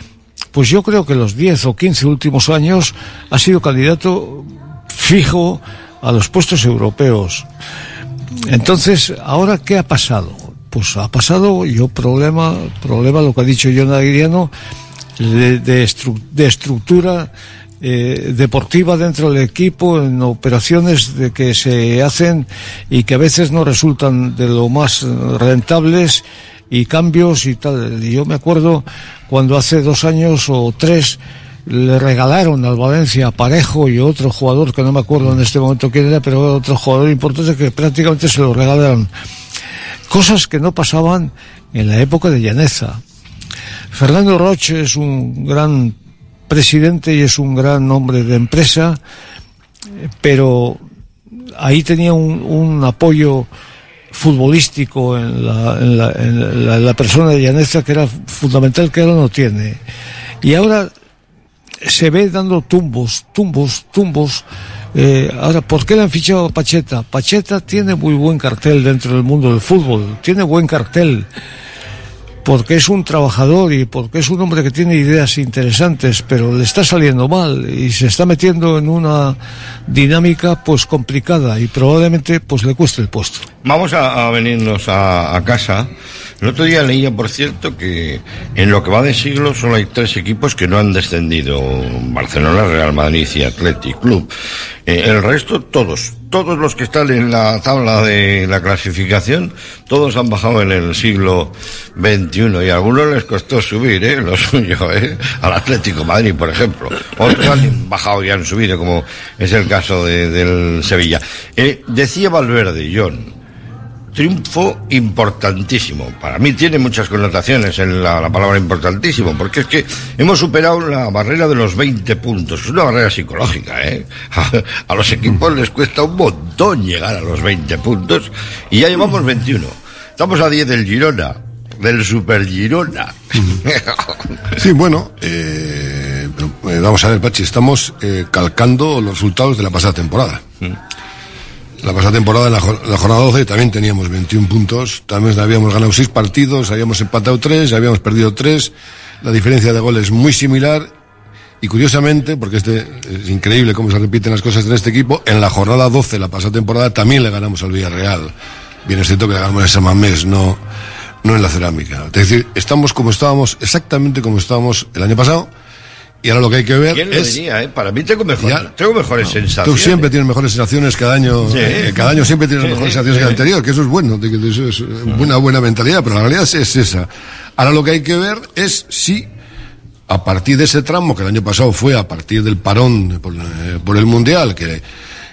Speaker 22: pues yo creo que los 10 o 15 últimos años ha sido candidato fijo a los puestos europeos. Entonces, ¿ahora qué ha pasado? Pues ha pasado, yo problema, problema lo que ha dicho John Aguiriano, de, de, de estructura eh, deportiva dentro del equipo, en operaciones de que se hacen y que a veces no resultan de lo más rentables y cambios y tal. Yo me acuerdo cuando hace dos años o tres le regalaron al Valencia Parejo y otro jugador que no me acuerdo en este momento quién era, pero otro jugador importante que prácticamente se lo regalaron. Cosas que no pasaban en la época de Llaneza. Fernando Roche es un gran presidente y es un gran hombre de empresa, pero ahí tenía un, apoyo futbolístico en la, en, la, la- en la persona de Llaneza que era fundamental, que ahora no tiene. Y ahora se ve dando tumbos, tumbos, tumbos. Eh, ahora, ¿por qué le han fichado a Pacheta? Pacheta tiene muy buen cartel dentro del mundo del fútbol, tiene buen cartel, porque es un trabajador y porque es un hombre que tiene ideas interesantes, pero le está saliendo mal y se está metiendo en una dinámica pues complicada y probablemente pues le cueste el puesto.
Speaker 19: Vamos a, a venirnos a, a casa. El otro día leía, por cierto, que en lo que va de siglo solo hay tres equipos que no han descendido. Barcelona, Real Madrid y Athletic Club. Eh, el resto, todos. Todos los que están en la tabla de la clasificación, todos han bajado en el siglo XXI y a algunos les costó subir, ¿eh? Lo suyo, ¿eh? Al Atlético Madrid, por ejemplo. Otros han bajado y han subido, como es el caso de- del Sevilla. Eh, decía Valverde, John, triunfo importantísimo. Para mí tiene muchas connotaciones en la, la palabra importantísimo, porque es que hemos superado la barrera de los 20 puntos. Es una barrera psicológica, ¿eh? A, a los equipos les cuesta un montón llegar a los 20 puntos y ya llevamos 21. Estamos a 10 del Girona, del Super Girona.
Speaker 20: Sí, bueno, eh, pero, eh, vamos a ver, Pachi, estamos eh, calcando los resultados de la pasada temporada. La pasada temporada, en la, la jornada 12, también teníamos 21 puntos, también habíamos ganado 6 partidos, habíamos empatado 3, habíamos perdido 3, la diferencia de goles muy similar, y curiosamente, porque este es increíble cómo se repiten las cosas en este equipo, en la jornada 12, la pasada temporada, también le ganamos al Villarreal. Bien, es cierto que le ganamos en San Mamés, no, no en la cerámica. Es decir, estamos como estábamos, exactamente como estábamos el año pasado, y ahora lo que hay que ver
Speaker 19: ¿Quién lo
Speaker 20: es...
Speaker 19: diría, eh? Para mí tengo, mejor,
Speaker 20: Ya.
Speaker 19: tengo mejores
Speaker 20: Tú
Speaker 19: sensaciones.
Speaker 20: siempre tienes mejores sensaciones cada año,
Speaker 19: Sí.
Speaker 20: eh, cada año siempre tienes
Speaker 19: Sí,
Speaker 20: mejores
Speaker 19: sí,
Speaker 20: sensaciones que el anterior, que eso es bueno, que eso es eh, una buena mentalidad, pero la realidad es, es esa. Ahora lo que hay que ver es si a partir de ese tramo que el año pasado fue a partir del parón por, eh, por el mundial, que,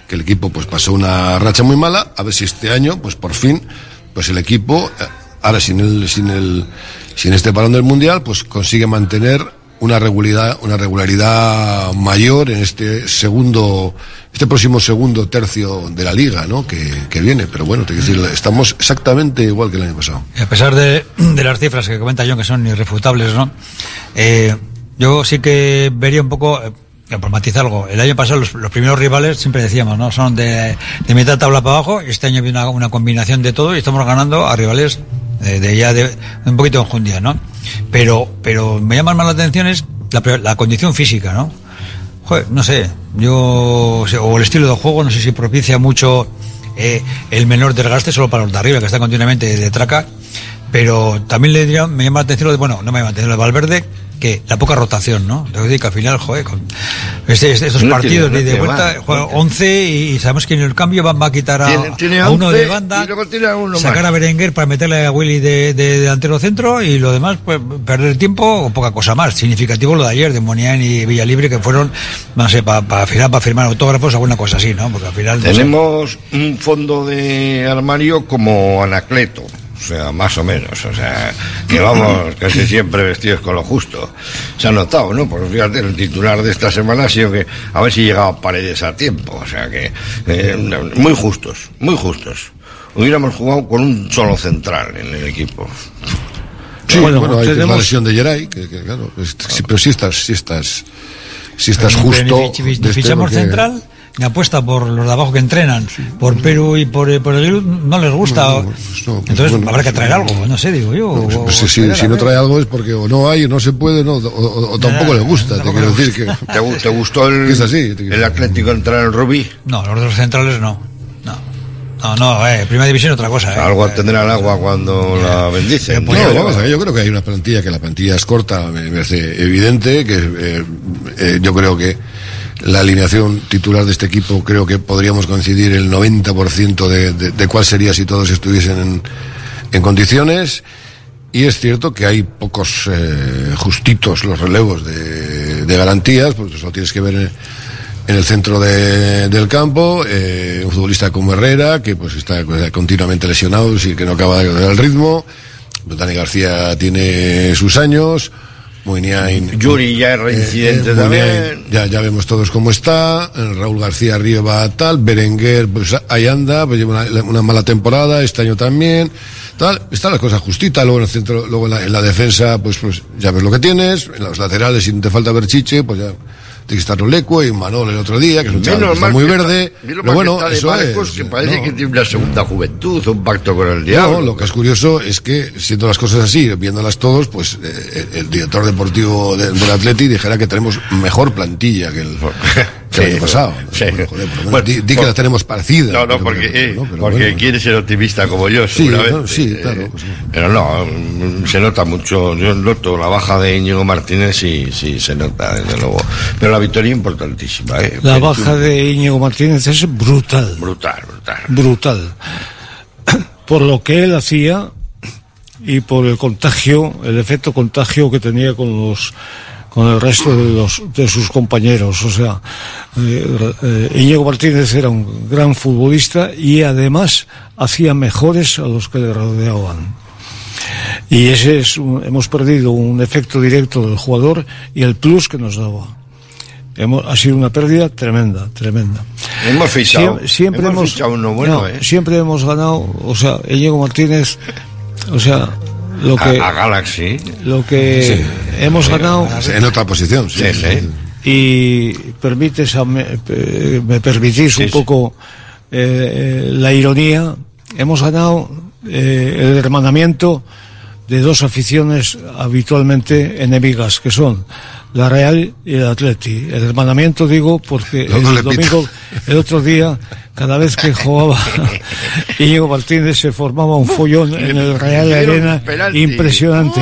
Speaker 20: que el equipo pues pasó una racha muy mala, a ver si este año, pues por fin, pues el equipo, ahora sin el, sin el, sin este parón del mundial, pues consigue mantener una regularidad, una regularidad mayor en este segundo, este próximo segundo tercio de la liga, ¿no? Que, que viene. Pero bueno, te quiero decir, estamos exactamente igual que el año pasado.
Speaker 21: A pesar de, de las cifras que comenta John, que son irrefutables, ¿no? Eh, yo sí que vería un poco, eh, por matizar algo, el año pasado los, primeros rivales siempre decíamos, ¿no? Son de, de mitad tabla para abajo, este año viene una, combinación de todo y estamos ganando a rivales eh, de, ya de, un poquito enjundía, ¿no? Pero, pero me llama más la atención es la, la condición física, ¿no? Joder, no sé, yo, o el estilo de juego, no sé si propicia mucho eh, el menor desgaste solo para los de arriba, que están continuamente de traca, pero también le diría, me llama la atención lo de, bueno, no me llama la atención lo de Valverde, que la poca rotación, ¿no? Debo decir que al final, joder, con este- este- estos
Speaker 19: No
Speaker 21: partidos
Speaker 19: tiene- no
Speaker 21: de, vuelta,
Speaker 19: más,
Speaker 21: juega
Speaker 19: no tiene.
Speaker 21: 11 y sabemos que en el cambio va, va a quitar a,
Speaker 19: Tiene- tiene
Speaker 21: a uno
Speaker 19: 11
Speaker 21: de banda,
Speaker 19: a uno
Speaker 21: sacar a Berenguer para meterle a Willy de, de delantero centro y lo demás, pues perder tiempo o poca cosa más. Significativo lo de ayer de Monián y Villalibre que fueron, no sé, para pa, firmar, para firmar autógrafos, alguna cosa así, ¿no? Porque al final. sé.
Speaker 19: Tenemos un fondo de armario como Anacleto, o sea, más o menos, o sea, que vamos casi siempre vestidos con lo justo. Se ha notado, ¿no? Pues fíjate, el titular de esta semana ha sido que a ver si llegaba Paredes a tiempo, o sea que eh, muy justos, muy justos. Hubiéramos jugado con un solo central en el equipo.
Speaker 20: Sí,
Speaker 19: Bueno,
Speaker 20: bueno, hay
Speaker 19: tenemos-
Speaker 20: la lesión de Geray, que, que claro, es- sí, pero si estás, si estás, si estás justo. este,
Speaker 21: fichamos
Speaker 20: porque-
Speaker 21: central, apuesta por los de abajo que entrenan, por Perú y por, eh, por el no les gusta. Entonces habrá que traer algo, no sé, digo yo.
Speaker 20: Pues
Speaker 21: o
Speaker 20: si, no trae algo es porque o no hay, o no se puede, no, o, o- o tampoco le gusta. Te quiero decir que.
Speaker 19: ¿Te, gu- te gustó el,
Speaker 20: Es así,
Speaker 19: el Atlético entrar en Rubí?
Speaker 21: No, los dos centrales no. No, no, no eh, primera división otra cosa. Eh.
Speaker 19: Algo tendrá el agua cuando la bendicen.
Speaker 20: No, vamos a ver, yo creo que hay una plantilla, que la plantilla es corta, me me parece evidente, que eh, eh, yo creo que la alineación titular de este equipo, creo que podríamos coincidir el 90% de, de, de cuál sería si todos estuviesen en, en condiciones. Y es cierto que hay pocos eh, justitos los relevos de, de garantías, pues eso lo tienes que ver en, el centro de- del campo, eh, un futbolista como Herrera, que pues está continuamente lesionado, y que no acaba de dar el ritmo. Dani García tiene sus años. Muniain,
Speaker 19: Yuri ya es reincidente
Speaker 20: eh,
Speaker 19: también.
Speaker 20: Muniain, ya, ya vemos todos cómo está. eh, Raúl García arriba tal. Berenguer, pues ahí anda, pues lleva una, una mala temporada, este año también. Tal, están las cosas justitas, luego en el centro, luego en la, en la defensa, pues, pues ya ves lo que tienes. En los laterales, si te falta Berchiche, pues ya estar Oleco y Manol el otro día, que es un chaval que está muy
Speaker 19: que
Speaker 20: verde.
Speaker 19: está-
Speaker 20: pero bueno,
Speaker 19: que
Speaker 20: eso es,
Speaker 19: que parece
Speaker 20: no.
Speaker 19: que tiene una segunda juventud, un pacto con el diablo.
Speaker 20: No, lo que es curioso es que, siendo las cosas así, viéndolas todos, pues eh, el, el director deportivo de- del Atleti dijera que tenemos mejor plantilla que el, que el
Speaker 19: Sí,
Speaker 20: año pasado.
Speaker 19: sí.
Speaker 20: Bueno, joder,
Speaker 19: Bueno,
Speaker 20: di, di que
Speaker 19: por-
Speaker 20: la tenemos parecida.
Speaker 19: No, no, porque, eh,
Speaker 20: no,
Speaker 19: porque
Speaker 20: bueno.
Speaker 19: quiere ser optimista como yo,
Speaker 20: Sí, no, sí,
Speaker 19: Eh,
Speaker 20: claro, pues
Speaker 19: Pero no, mm, se nota mucho. Yo noto la baja de Íñigo Martínez, sí, sí, se nota, desde luego. Pero la victoria importantísima, ¿eh?
Speaker 22: La baja de Íñigo Martínez es brutal.
Speaker 19: Brutal, brutal.
Speaker 22: Brutal. Por lo que él hacía y por el contagio, el efecto contagio que tenía con los con el resto de los de sus compañeros, o sea, eh, eh, Íñigo Martínez era un gran futbolista y además hacía mejores a los que le rodeaban. Y ese es un- hemos perdido un efecto directo del jugador y el plus que nos daba. Hemos, ha sido una pérdida tremenda, tremenda.
Speaker 19: Hemos fichado.
Speaker 22: Siem- siempre
Speaker 19: hemos,
Speaker 22: hemos,
Speaker 19: fichado uno bueno,
Speaker 22: no,
Speaker 19: ¿eh?
Speaker 22: siempre hemos ganado, o sea, Íñigo Martínez, o sea, lo que,
Speaker 19: A, a Galaxy.
Speaker 22: lo que hemos ganado
Speaker 20: En otra posición, sí.
Speaker 19: Sí, sí.
Speaker 22: y permites a me, me permitís un poco eh, la ironía. Hemos ganado eh, el hermanamiento de dos aficiones habitualmente enemigas que son la Real y el Atleti. El hermanamiento digo porque el domingo el otro día cada vez que jugaba Íñigo Martínez se formaba un follón en el Real Arena impresionante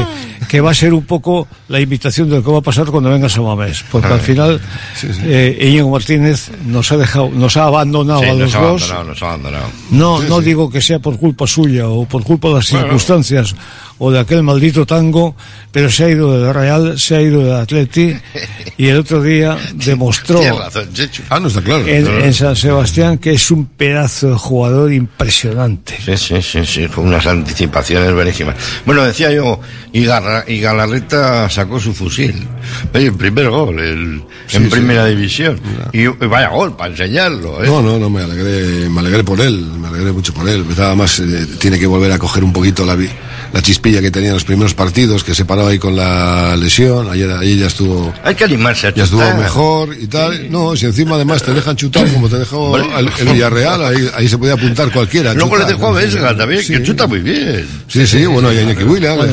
Speaker 22: que va a ser un poco la invitación de lo que va a pasar cuando venga Samamés porque al final eh, Íñigo Martínez nos ha dejado nos ha abandonado
Speaker 19: Sí,
Speaker 22: a
Speaker 19: nos
Speaker 22: los
Speaker 19: ha
Speaker 22: dos
Speaker 19: abandonado, nos ha abandonado.
Speaker 22: no, no digo que sea por culpa suya o por culpa de las
Speaker 19: Bueno.
Speaker 22: circunstancias o de aquel maldito tango, pero se ha ido del Real, se ha ido del Atleti y el otro día demostró
Speaker 19: razón.
Speaker 20: Ah, no está claro.
Speaker 22: en, en San Sebastián que es un pedazo de jugador impresionante.
Speaker 19: Sí, sí, sí, sí, fue unas anticipaciones buenísimas. Bueno, decía yo, y, Garra- y Galarreta sacó su fusil. El primer gol el-
Speaker 20: Sí,
Speaker 19: en
Speaker 20: sí.
Speaker 19: primera división. Y, y vaya gol, para enseñarlo. ¿eh?
Speaker 20: No, no, no, me alegré, me alegré por él, me alegré mucho por él. Nada más eh, tiene que volver a coger un poquito la, vi- la chispilla que tenía en los primeros partidos, que se paró ahí con la lesión. Ayer, ayer ya estuvo.
Speaker 19: Hay que animarse a
Speaker 20: Ya estuvo mejor y tal. No, si encima además te dejan chutar como te dejó el, el Villarreal, ahí, ahí se podía apuntar cualquiera.
Speaker 19: Luego le dejó a Vesga también, que chuta muy bien.
Speaker 20: Sí, sí, bueno, y a Iñaki Williams.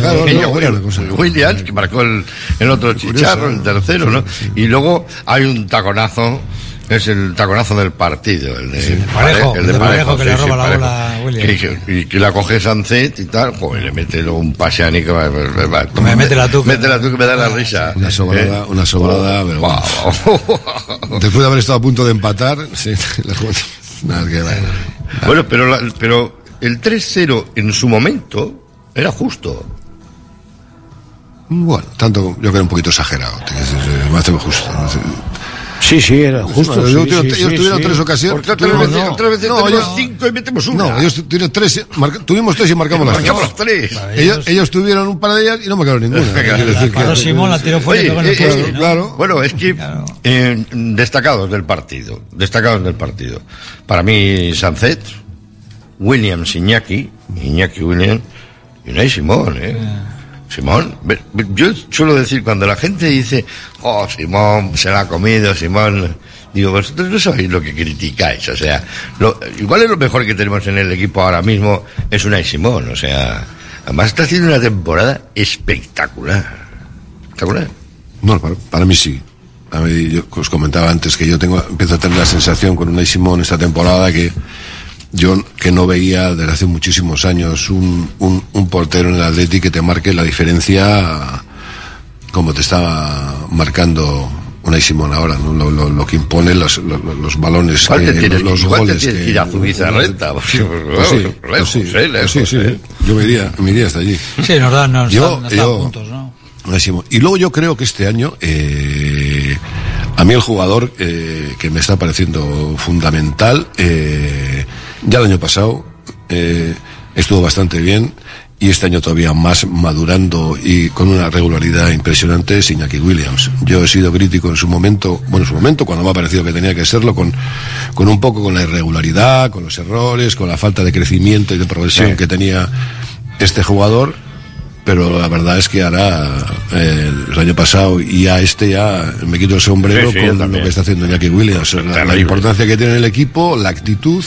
Speaker 19: Williams, que marcó el, el otro chicharro, el tercero, ¿no? Y luego hay un taconazo, es el taconazo del partido, el de,
Speaker 21: Parejo, el de Parejo, que
Speaker 19: sí,
Speaker 21: le
Speaker 19: sí,
Speaker 21: roba la
Speaker 19: Parejo.
Speaker 21: bola a
Speaker 19: que- y que la coge Sancet y tal, joder, le mete luego un pase a Nico, va, va, va, toma,
Speaker 21: Me mete la tuca.
Speaker 19: Mete la tuca me da la risa.
Speaker 20: Una sobrada,
Speaker 19: ¿Eh?
Speaker 20: una sobrada, pero bueno. Después de haber estado a punto de empatar, sí, la nada que ver.
Speaker 19: Bueno, pero, la- pero el 3-0 en su momento era justo.
Speaker 20: Bueno, tanto, yo creo un poquito exagerado, hace justo.
Speaker 22: Sí, sí, era justo.
Speaker 20: Bueno,
Speaker 22: sí,
Speaker 20: ellos,
Speaker 22: sí,
Speaker 20: ellos
Speaker 22: sí,
Speaker 20: tuvieron
Speaker 22: sí.
Speaker 20: tres ocasiones.
Speaker 19: Porque otras
Speaker 20: tuvimos-
Speaker 19: veces, otras veces
Speaker 20: no,
Speaker 19: tenemos
Speaker 20: ellos-
Speaker 19: cinco y metemos una.
Speaker 20: No, ellos tuvieron tres, marca- tuvimos tres y marcamos las
Speaker 19: Marcamos
Speaker 20: tres.
Speaker 19: tres.
Speaker 20: Ellos, ellos tuvieron un par de ellas y no marcaron ninguna. Quiero decir que-
Speaker 21: Paró Simón, la tiró fuera
Speaker 19: claro. Bueno, es que eh, destacados del partido, destacados del partido. Para mí, Sancet, Williams, Iñaki, Iñaki Williams y Unai Simón, ¿eh? Simón, yo suelo decir cuando la gente dice, oh, Simón se la ha comido, Simón, digo, vosotros no sabéis lo que criticáis, o sea, lo- igual es lo mejor que tenemos en el equipo ahora mismo, es Unai Simón, o sea, además está haciendo una temporada espectacular, espectacular.
Speaker 20: No, para, mí sí. Yo os comentaba antes que yo tengo, empiezo a tener la sensación con Unai Simón esta temporada que yo que no veía desde hace muchísimos años un, un, un portero en el Atleti que te marque la diferencia como te estaba marcando Unai Simón ahora, ¿no? lo, lo, lo que impone los, los, los balones, que-
Speaker 19: tienes,
Speaker 20: los goles
Speaker 19: tienes que ir a Zubizarreta,
Speaker 20: sí,
Speaker 19: lejos,
Speaker 20: sí,
Speaker 19: eh,
Speaker 20: pues
Speaker 19: lejos,
Speaker 20: sí, sí,
Speaker 19: eh.
Speaker 20: Yo me iría, me iría hasta allí.
Speaker 21: Sí, nos dan, nos
Speaker 20: Yo-
Speaker 21: dan, nos dan
Speaker 20: yo-
Speaker 21: puntos, ¿no?
Speaker 20: Y luego yo creo que este año, eh, a mí el jugador eh, que me está pareciendo fundamental, eh, ya el año pasado eh, estuvo bastante bien y este año todavía más madurando y con una regularidad impresionante es Iñaki Williams. Yo he sido crítico en su momento, bueno, en su momento cuando me ha parecido que tenía que serlo, con, con un poco con la irregularidad, con los errores, con la falta de crecimiento y de progresión
Speaker 19: Sí.
Speaker 20: que tenía este jugador pero la verdad es que ahora eh, el año pasado y ya este ya me quito el sombrero
Speaker 19: Sí, sí,
Speaker 20: con lo que está haciendo Iñaki Williams la, la importancia que tiene en el equipo la actitud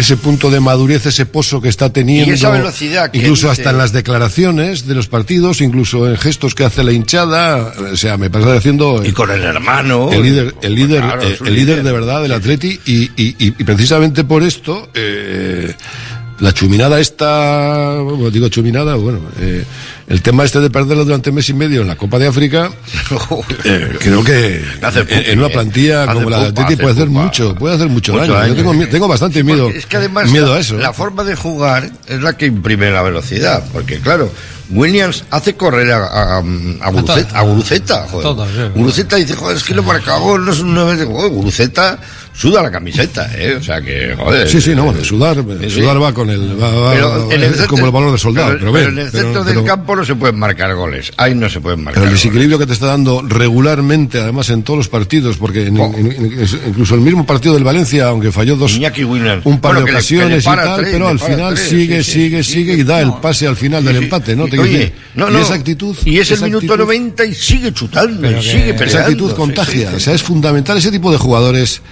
Speaker 20: ese punto de madurez ese pozo que está teniendo
Speaker 19: Y esa velocidad que
Speaker 20: incluso
Speaker 19: dice-
Speaker 20: hasta en las declaraciones de los partidos incluso en gestos que hace la hinchada o sea me pasa haciendo
Speaker 19: Y con el hermano.
Speaker 20: el líder, el líder,
Speaker 19: Claro,
Speaker 20: eh, el líder
Speaker 19: líder.
Speaker 20: de verdad del Atleti y, y, y- y precisamente por esto eh, la chuminada esta, bueno, digo chuminada, bueno, eh, el tema este de perderlo durante mes y medio en la Copa de África, eh, creo que
Speaker 19: Hace
Speaker 20: en,
Speaker 19: pupa,
Speaker 20: en una
Speaker 19: eh.
Speaker 20: plantilla
Speaker 19: Hace
Speaker 20: como la de Atleti puede hacer
Speaker 19: pupa.
Speaker 20: mucho, puede hacer mucho,
Speaker 19: Mucho
Speaker 20: daño.
Speaker 19: daño,
Speaker 20: Yo tengo, tengo bastante miedo,
Speaker 19: es que además
Speaker 20: miedo
Speaker 19: la,
Speaker 20: a eso.
Speaker 19: la forma de jugar es la que imprime la velocidad. Porque claro, Williams hace correr a, a, a Guruceta. A Guruceta, joder.
Speaker 21: sí.
Speaker 19: Guruceta dice, joder, es que lo marca gol, no es una vez. Joder, Guruceta suda la camiseta, ¿eh? O sea que, joder.
Speaker 20: Sí, sí, no, bueno, sudar,
Speaker 19: Sí,
Speaker 20: sudar va con el, va, va-
Speaker 19: Pero en el centro-
Speaker 20: como el valor de soldado, pero,
Speaker 19: pero
Speaker 20: ven,
Speaker 19: en el centro del campo no se pueden marcar goles. Ahí no se pueden marcar
Speaker 20: Pero el
Speaker 19: goles.
Speaker 20: desequilibrio que te está dando regularmente, además en todos los partidos, porque en-
Speaker 19: Oh.
Speaker 20: en- en- incluso el mismo partido del Valencia, aunque falló dos, un par
Speaker 19: Bueno,
Speaker 20: de
Speaker 19: le- le
Speaker 20: ocasiones y tal,
Speaker 19: tres,
Speaker 20: pero al final
Speaker 19: tres,
Speaker 20: sigue,
Speaker 19: sí,
Speaker 20: sigue,
Speaker 19: sí,
Speaker 20: sigue y da
Speaker 19: no.
Speaker 20: el pase al final del empate, ¿no?
Speaker 19: Y,
Speaker 20: Te
Speaker 19: oye,
Speaker 20: decir,
Speaker 19: no,
Speaker 20: y
Speaker 19: no,
Speaker 20: esa actitud.
Speaker 19: Y es el minuto
Speaker 20: actitud-
Speaker 19: 90 y sigue chutando, y sigue
Speaker 20: esa actitud contagia, o sea, es fundamental ese tipo de jugadores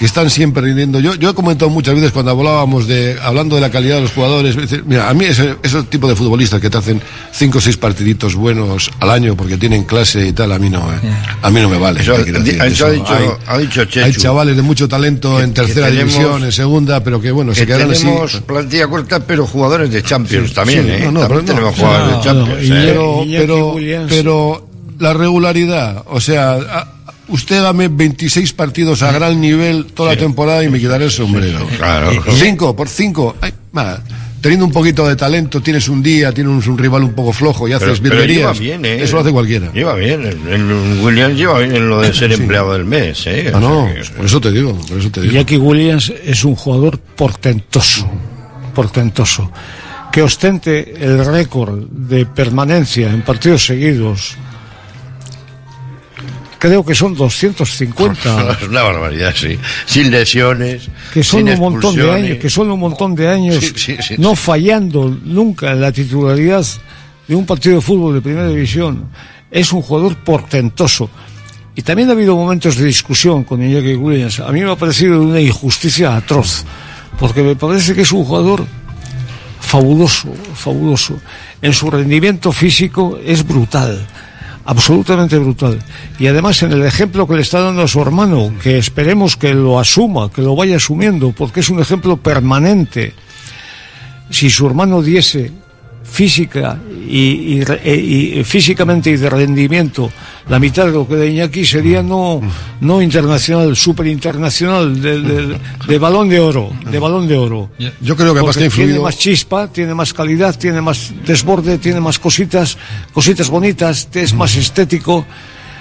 Speaker 20: que están siempre rindiendo. Yo, yo he comentado muchas veces cuando hablábamos de, hablando de la calidad de los jugadores, mira, a mí ese, ese tipo de futbolistas que te hacen cinco o seis partiditos buenos al año porque tienen clase y tal, a mí no, eh. a mí no me vale.
Speaker 19: Eso-
Speaker 20: decir,
Speaker 19: eso ha dicho-
Speaker 20: hay,
Speaker 19: ha dicho Chechu.
Speaker 20: hay chavales de mucho talento en
Speaker 19: que
Speaker 20: tercera
Speaker 19: tenemos-
Speaker 20: división, en segunda, pero que bueno,
Speaker 19: Que
Speaker 20: se quedaron así.
Speaker 19: tenemos plantilla corta, pero jugadores de Champions también,
Speaker 20: Sí,
Speaker 19: ¿eh?
Speaker 20: no, no,
Speaker 19: también
Speaker 20: pero no,
Speaker 19: tenemos
Speaker 20: sí,
Speaker 19: jugadores
Speaker 20: no,
Speaker 19: de Champions.
Speaker 20: no,
Speaker 19: ¿eh?
Speaker 20: pero, pero, pero la regularidad, o sea, a- usted dame 26 partidos a gran nivel toda la temporada y me quitaré el sombrero.
Speaker 19: Claro.
Speaker 20: Cinco por cinco. Ay, va, Teniendo un poquito de talento, tienes un día, tienes un, rival un poco flojo y haces
Speaker 19: Pero, pero lleva
Speaker 20: virguerías.
Speaker 19: bien, ¿eh?
Speaker 20: Eso lo hace cualquiera.
Speaker 19: Lleva bien. El, el Williams lleva bien en lo de ser empleado del mes, ¿eh?
Speaker 20: Ah,
Speaker 19: O
Speaker 20: no,
Speaker 19: que-
Speaker 20: por eso te digo, por eso te digo.
Speaker 22: Iñaki Williams es un jugador portentoso, portentoso. Que ostente el récord de permanencia en partidos seguidos creo que son 250.
Speaker 19: Es una barbaridad, sí. Sin lesiones.
Speaker 22: que son
Speaker 19: sin
Speaker 22: un montón de años, que son un montón de años
Speaker 19: Sí, sí, sí,
Speaker 22: no fallando nunca en la titularidad de un partido de fútbol de primera división. Es un jugador portentoso. Y también ha habido momentos de discusión con Iñaki Williams. A mí me ha parecido una injusticia atroz, porque me parece que es un jugador fabuloso, fabuloso. En su rendimiento físico es brutal, absolutamente brutal. Y además en el ejemplo que le está dando a su hermano, que esperemos que lo asuma, que lo vaya asumiendo, porque es un ejemplo permanente. Si su hermano diese física y, y e- y físicamente y de rendimiento la mitad de lo que de Iñaki sería no no internacional super internacional de, de- de balón de oro de balón de oro
Speaker 20: Yo creo que más
Speaker 22: Porque
Speaker 20: que ha influido-
Speaker 22: tiene más chispa tiene más calidad tiene más desborde tiene más cositas cositas bonitas es más estético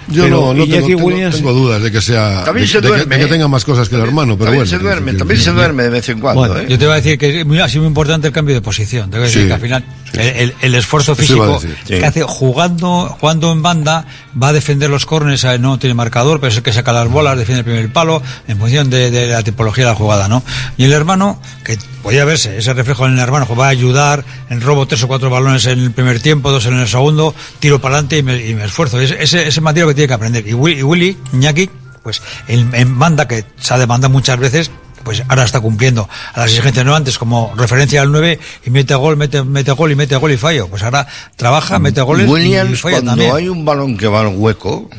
Speaker 20: Yo
Speaker 22: Pero
Speaker 20: no, no tengo, tengo-
Speaker 22: Williams-
Speaker 20: tengo dudas de que sea.
Speaker 19: También
Speaker 20: de,
Speaker 19: se
Speaker 20: de que-
Speaker 19: duerme,
Speaker 20: de que
Speaker 19: ¿eh?
Speaker 20: tenga más cosas que el hermano, pero
Speaker 19: También
Speaker 20: bueno.
Speaker 19: se duerme, también se duerme de vez en cuando,
Speaker 21: Bueno,
Speaker 19: ¿eh?
Speaker 21: yo te voy a decir que es muy- ha sido muy importante el cambio de posición. Te voy a decir
Speaker 20: Sí,
Speaker 21: que al final el, esfuerzo físico que hace jugando, jugando en banda va a defender los córneres, eh, no tiene marcador, pero es el que saca las bolas, defiende el primer palo, en función de, de la tipología de la jugada, ¿no? Y el hermano, que podía verse ese reflejo en el hermano, va a ayudar en robo tres o cuatro balones en el primer tiempo, dos en el segundo, tiro para adelante y me, y me esfuerzo. Ese, ese, ese material que tiene que aprender. Y Willy, y Willy Iñaki, pues en, en banda, que se ha demandado muchas veces, pues ahora está cumpliendo a las exigencias no antes como referencia al 9 y mete gol, mete, mete gol y mete gol y fallo. Pues ahora trabaja, mete goles y
Speaker 19: Williams,
Speaker 21: falla
Speaker 19: cuando
Speaker 21: también.
Speaker 19: hay un balón que va al hueco,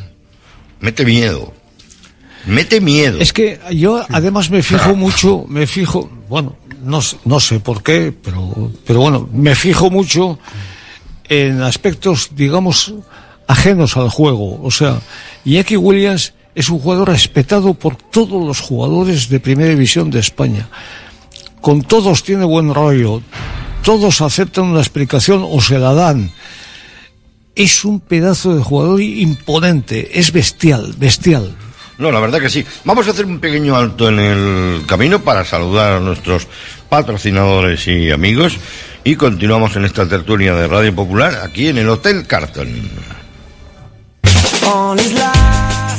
Speaker 19: mete miedo. Mete miedo.
Speaker 22: Es que yo además me fijo mucho, me fijo, bueno, no, no sé por qué, pero, pero bueno, me fijo mucho en aspectos, digamos, ajenos al juego. O sea, Iñaki Williams es un jugador respetado por todos los jugadores de primera división de España. Con todos tiene buen rollo, todos aceptan una explicación o se la dan. Es un pedazo de jugador imponente, es bestial, bestial.
Speaker 19: No, la verdad que sí. Vamos a hacer un pequeño alto en el camino para saludar a nuestros patrocinadores y amigos y continuamos en esta tertulia de Radio Popular aquí en el Hotel Carton.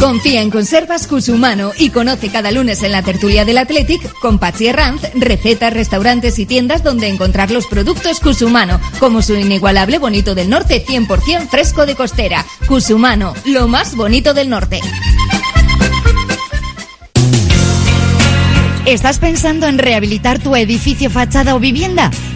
Speaker 23: Confía en Conservas Cusumano y conoce cada lunes en la tertulia del Athletic con Patsy Herranz recetas, restaurantes y tiendas donde encontrar los productos Cusumano, como su inigualable bonito del norte 100% fresco de costera. Cusumano, lo más bonito del norte. ¿Estás pensando en rehabilitar tu edificio, fachada o vivienda?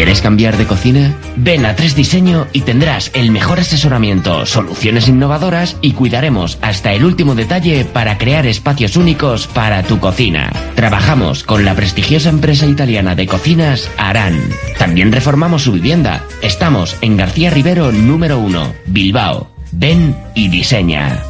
Speaker 24: ¿Quieres cambiar de cocina? Ven a Tres Diseño y tendrás el mejor asesoramiento, soluciones innovadoras y cuidaremos hasta el último detalle para crear espacios únicos para tu cocina. Trabajamos con la prestigiosa empresa italiana de cocinas Aran. También reformamos su vivienda. Estamos en García Rivero número 1, Bilbao. Ven y diseña.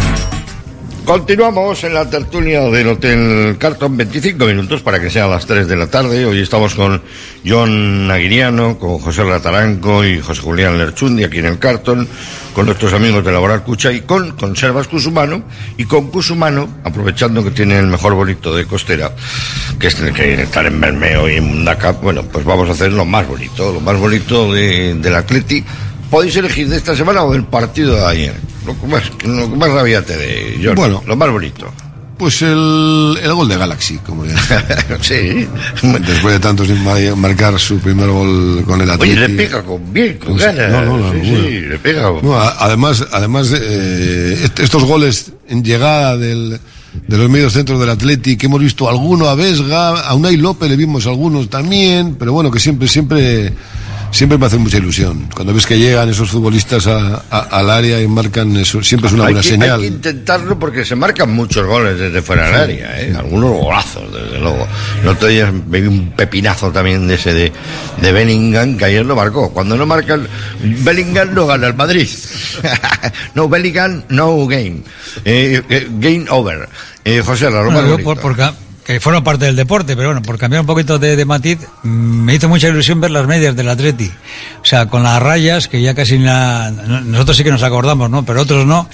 Speaker 19: Continuamos en la tertulia del Hotel Carton, 25 minutos para que sean las 3 de la tarde. Hoy estamos con John Aguiriano, con José Rataranco y José Julián Lerchundi aquí en el Carton, con nuestros amigos de Laboral Cucha y con Conservas Cusumano y con Cusumano, aprovechando que tiene el mejor bonito de costera, que es el que estar en Bermeo y en Mundaca. Bueno, pues vamos a hacer lo más bonito, lo más bonito de, del Atleti. Podéis elegir de esta semana o del partido de ayer. Lo que más, lo que más rabia te dé, John.
Speaker 20: Bueno.
Speaker 19: lo más bonito.
Speaker 20: Pues el, el gol de Galaxy, como le
Speaker 19: Sí.
Speaker 20: Después de tantos sin ma- marcar su primer gol con el
Speaker 19: Oye,
Speaker 20: Atleti.
Speaker 19: le pega con bien, con
Speaker 20: Pues,
Speaker 19: ganas.
Speaker 20: no, no, no,
Speaker 19: sí, le pega.
Speaker 20: No, además, además eh, est- estos goles en llegada del, de los medios centros del Atleti, que hemos visto alguno a Vesga, a Unai López le vimos algunos también, pero bueno, que siempre, siempre, siempre me hace mucha ilusión. Cuando ves que llegan esos futbolistas a- a- al área y marcan eso, siempre es una
Speaker 19: hay
Speaker 20: buena
Speaker 19: que,
Speaker 20: señal.
Speaker 19: Hay que intentarlo porque se marcan muchos goles desde fuera del área, ¿eh? Algunos golazos, desde luego. El otro día vi un pepinazo también de ese de, de Bellingham, que ayer lo marcó. Cuando no marca el, Bellingham, no gana el Madrid. no, Bellingham, no game. Eh, eh, game over. Eh, José, la
Speaker 21: Bueno, que forma parte del deporte, pero bueno, por cambiar un poquito de, de matiz, mm, me hizo mucha ilusión ver las medias del Atleti. O sea, con las rayas, que ya casi la, no- nosotros sí que nos acordamos, ¿no? Pero otros no.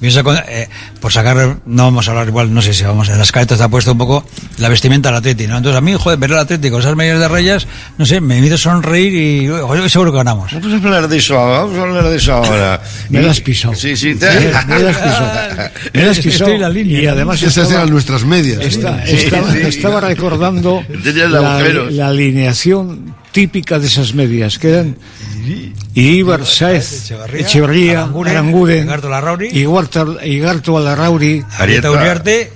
Speaker 21: Eh, por sacar, no vamos a hablar igual, no sé si vamos, en las cartas está puesto un poco la vestimenta del Atleti, ¿no? Entonces a mí, joder, ver el Atleti con esas medias de rayas, no sé, me hizo sonreír y joder, seguro que ganamos.
Speaker 19: Vamos a hablar de eso, vamos a hablar de eso ahora.
Speaker 22: Me las pisado.
Speaker 19: Sí, sí, te...
Speaker 22: Me, me las pisado. Me las
Speaker 19: Estoy
Speaker 22: pisado.
Speaker 19: en la línea.
Speaker 22: Y además
Speaker 20: Esas eran nuestras medias.
Speaker 22: Está-
Speaker 20: Sí,
Speaker 22: estaba,
Speaker 19: sí.
Speaker 22: estaba recordando la, alineación típica de esas medias, que eran Iríbar, Saez, Echeverría,
Speaker 21: Aranguren,
Speaker 22: Aranguren,
Speaker 21: Garto Larrauri,
Speaker 22: Igarto Igarto Alarrauri,
Speaker 19: Arieta.
Speaker 21: Uriarte,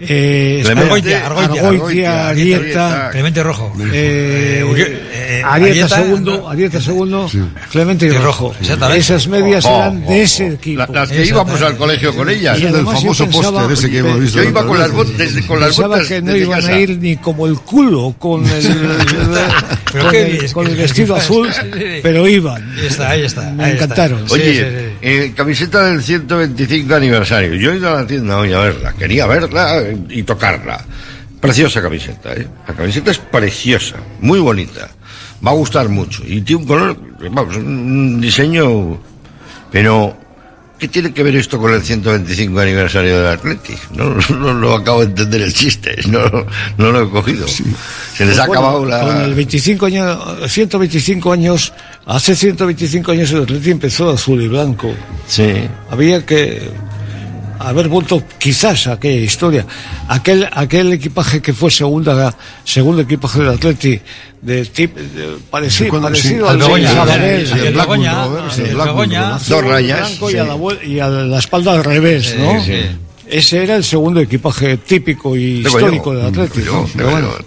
Speaker 22: eh, Argoitia,
Speaker 19: Argoitia,
Speaker 22: Argoitia,
Speaker 19: Arieta,
Speaker 21: Clemente Rojo.
Speaker 22: eh,
Speaker 21: Uri- eh,
Speaker 22: Arieta
Speaker 21: Arieta,
Speaker 22: segundo, Arieta segundo, Clemente y Rojo. Esas medias
Speaker 19: Oh,
Speaker 22: eran
Speaker 19: oh,
Speaker 22: de ese equipo.
Speaker 19: La- las que íbamos al colegio con ellas.
Speaker 22: Y yo
Speaker 20: famoso póster ese que hemos visto.
Speaker 19: Yo iba con las botas, con las
Speaker 22: Pensaba
Speaker 19: botas
Speaker 22: que no iban
Speaker 19: casa.
Speaker 22: a ir ni como el culo con el, con el, con el vestido azul,
Speaker 21: sí, sí.
Speaker 22: pero iban.
Speaker 21: Ahí está, ahí está.
Speaker 22: Me
Speaker 21: ahí
Speaker 22: encantaron.
Speaker 21: Sí,
Speaker 19: Oye,
Speaker 21: sí, sí.
Speaker 19: eh, camiseta del 125 aniversario. Yo he ido a la tienda hoy a verla. Quería verla y tocarla. Preciosa camiseta, ¿eh? La camiseta es preciosa, muy bonita. Va a gustar mucho. Y tiene un color, vamos, un diseño... Pero, ¿qué tiene que ver esto con el 125 aniversario del Athletic? No, no, lo acabo de entender el chiste. No, no lo he cogido. Se les ha
Speaker 22: Bueno,
Speaker 19: acabado la...
Speaker 22: Con el 25 años, 125 años, hace 125 años el Atleti empezó azul y blanco.
Speaker 19: Sí.
Speaker 22: Había que haber vuelto quizás a aquella historia. Aquel, aquel equipaje que fue segunda, segundo equipaje del Atleti, de tip, de- parecido,
Speaker 20: Sí, cuando-
Speaker 22: parecido
Speaker 20: sí,
Speaker 22: al
Speaker 20: Begoña.
Speaker 19: Dos rayas.
Speaker 22: blanco
Speaker 19: sí.
Speaker 22: y, a la, y a la espalda al revés, ¿no?
Speaker 19: Sí.
Speaker 22: Ese era el segundo equipaje típico y
Speaker 19: Tengo
Speaker 22: histórico
Speaker 19: yo.
Speaker 22: del Atlético. Pero
Speaker 19: tengo
Speaker 22: bueno,
Speaker 19: yo,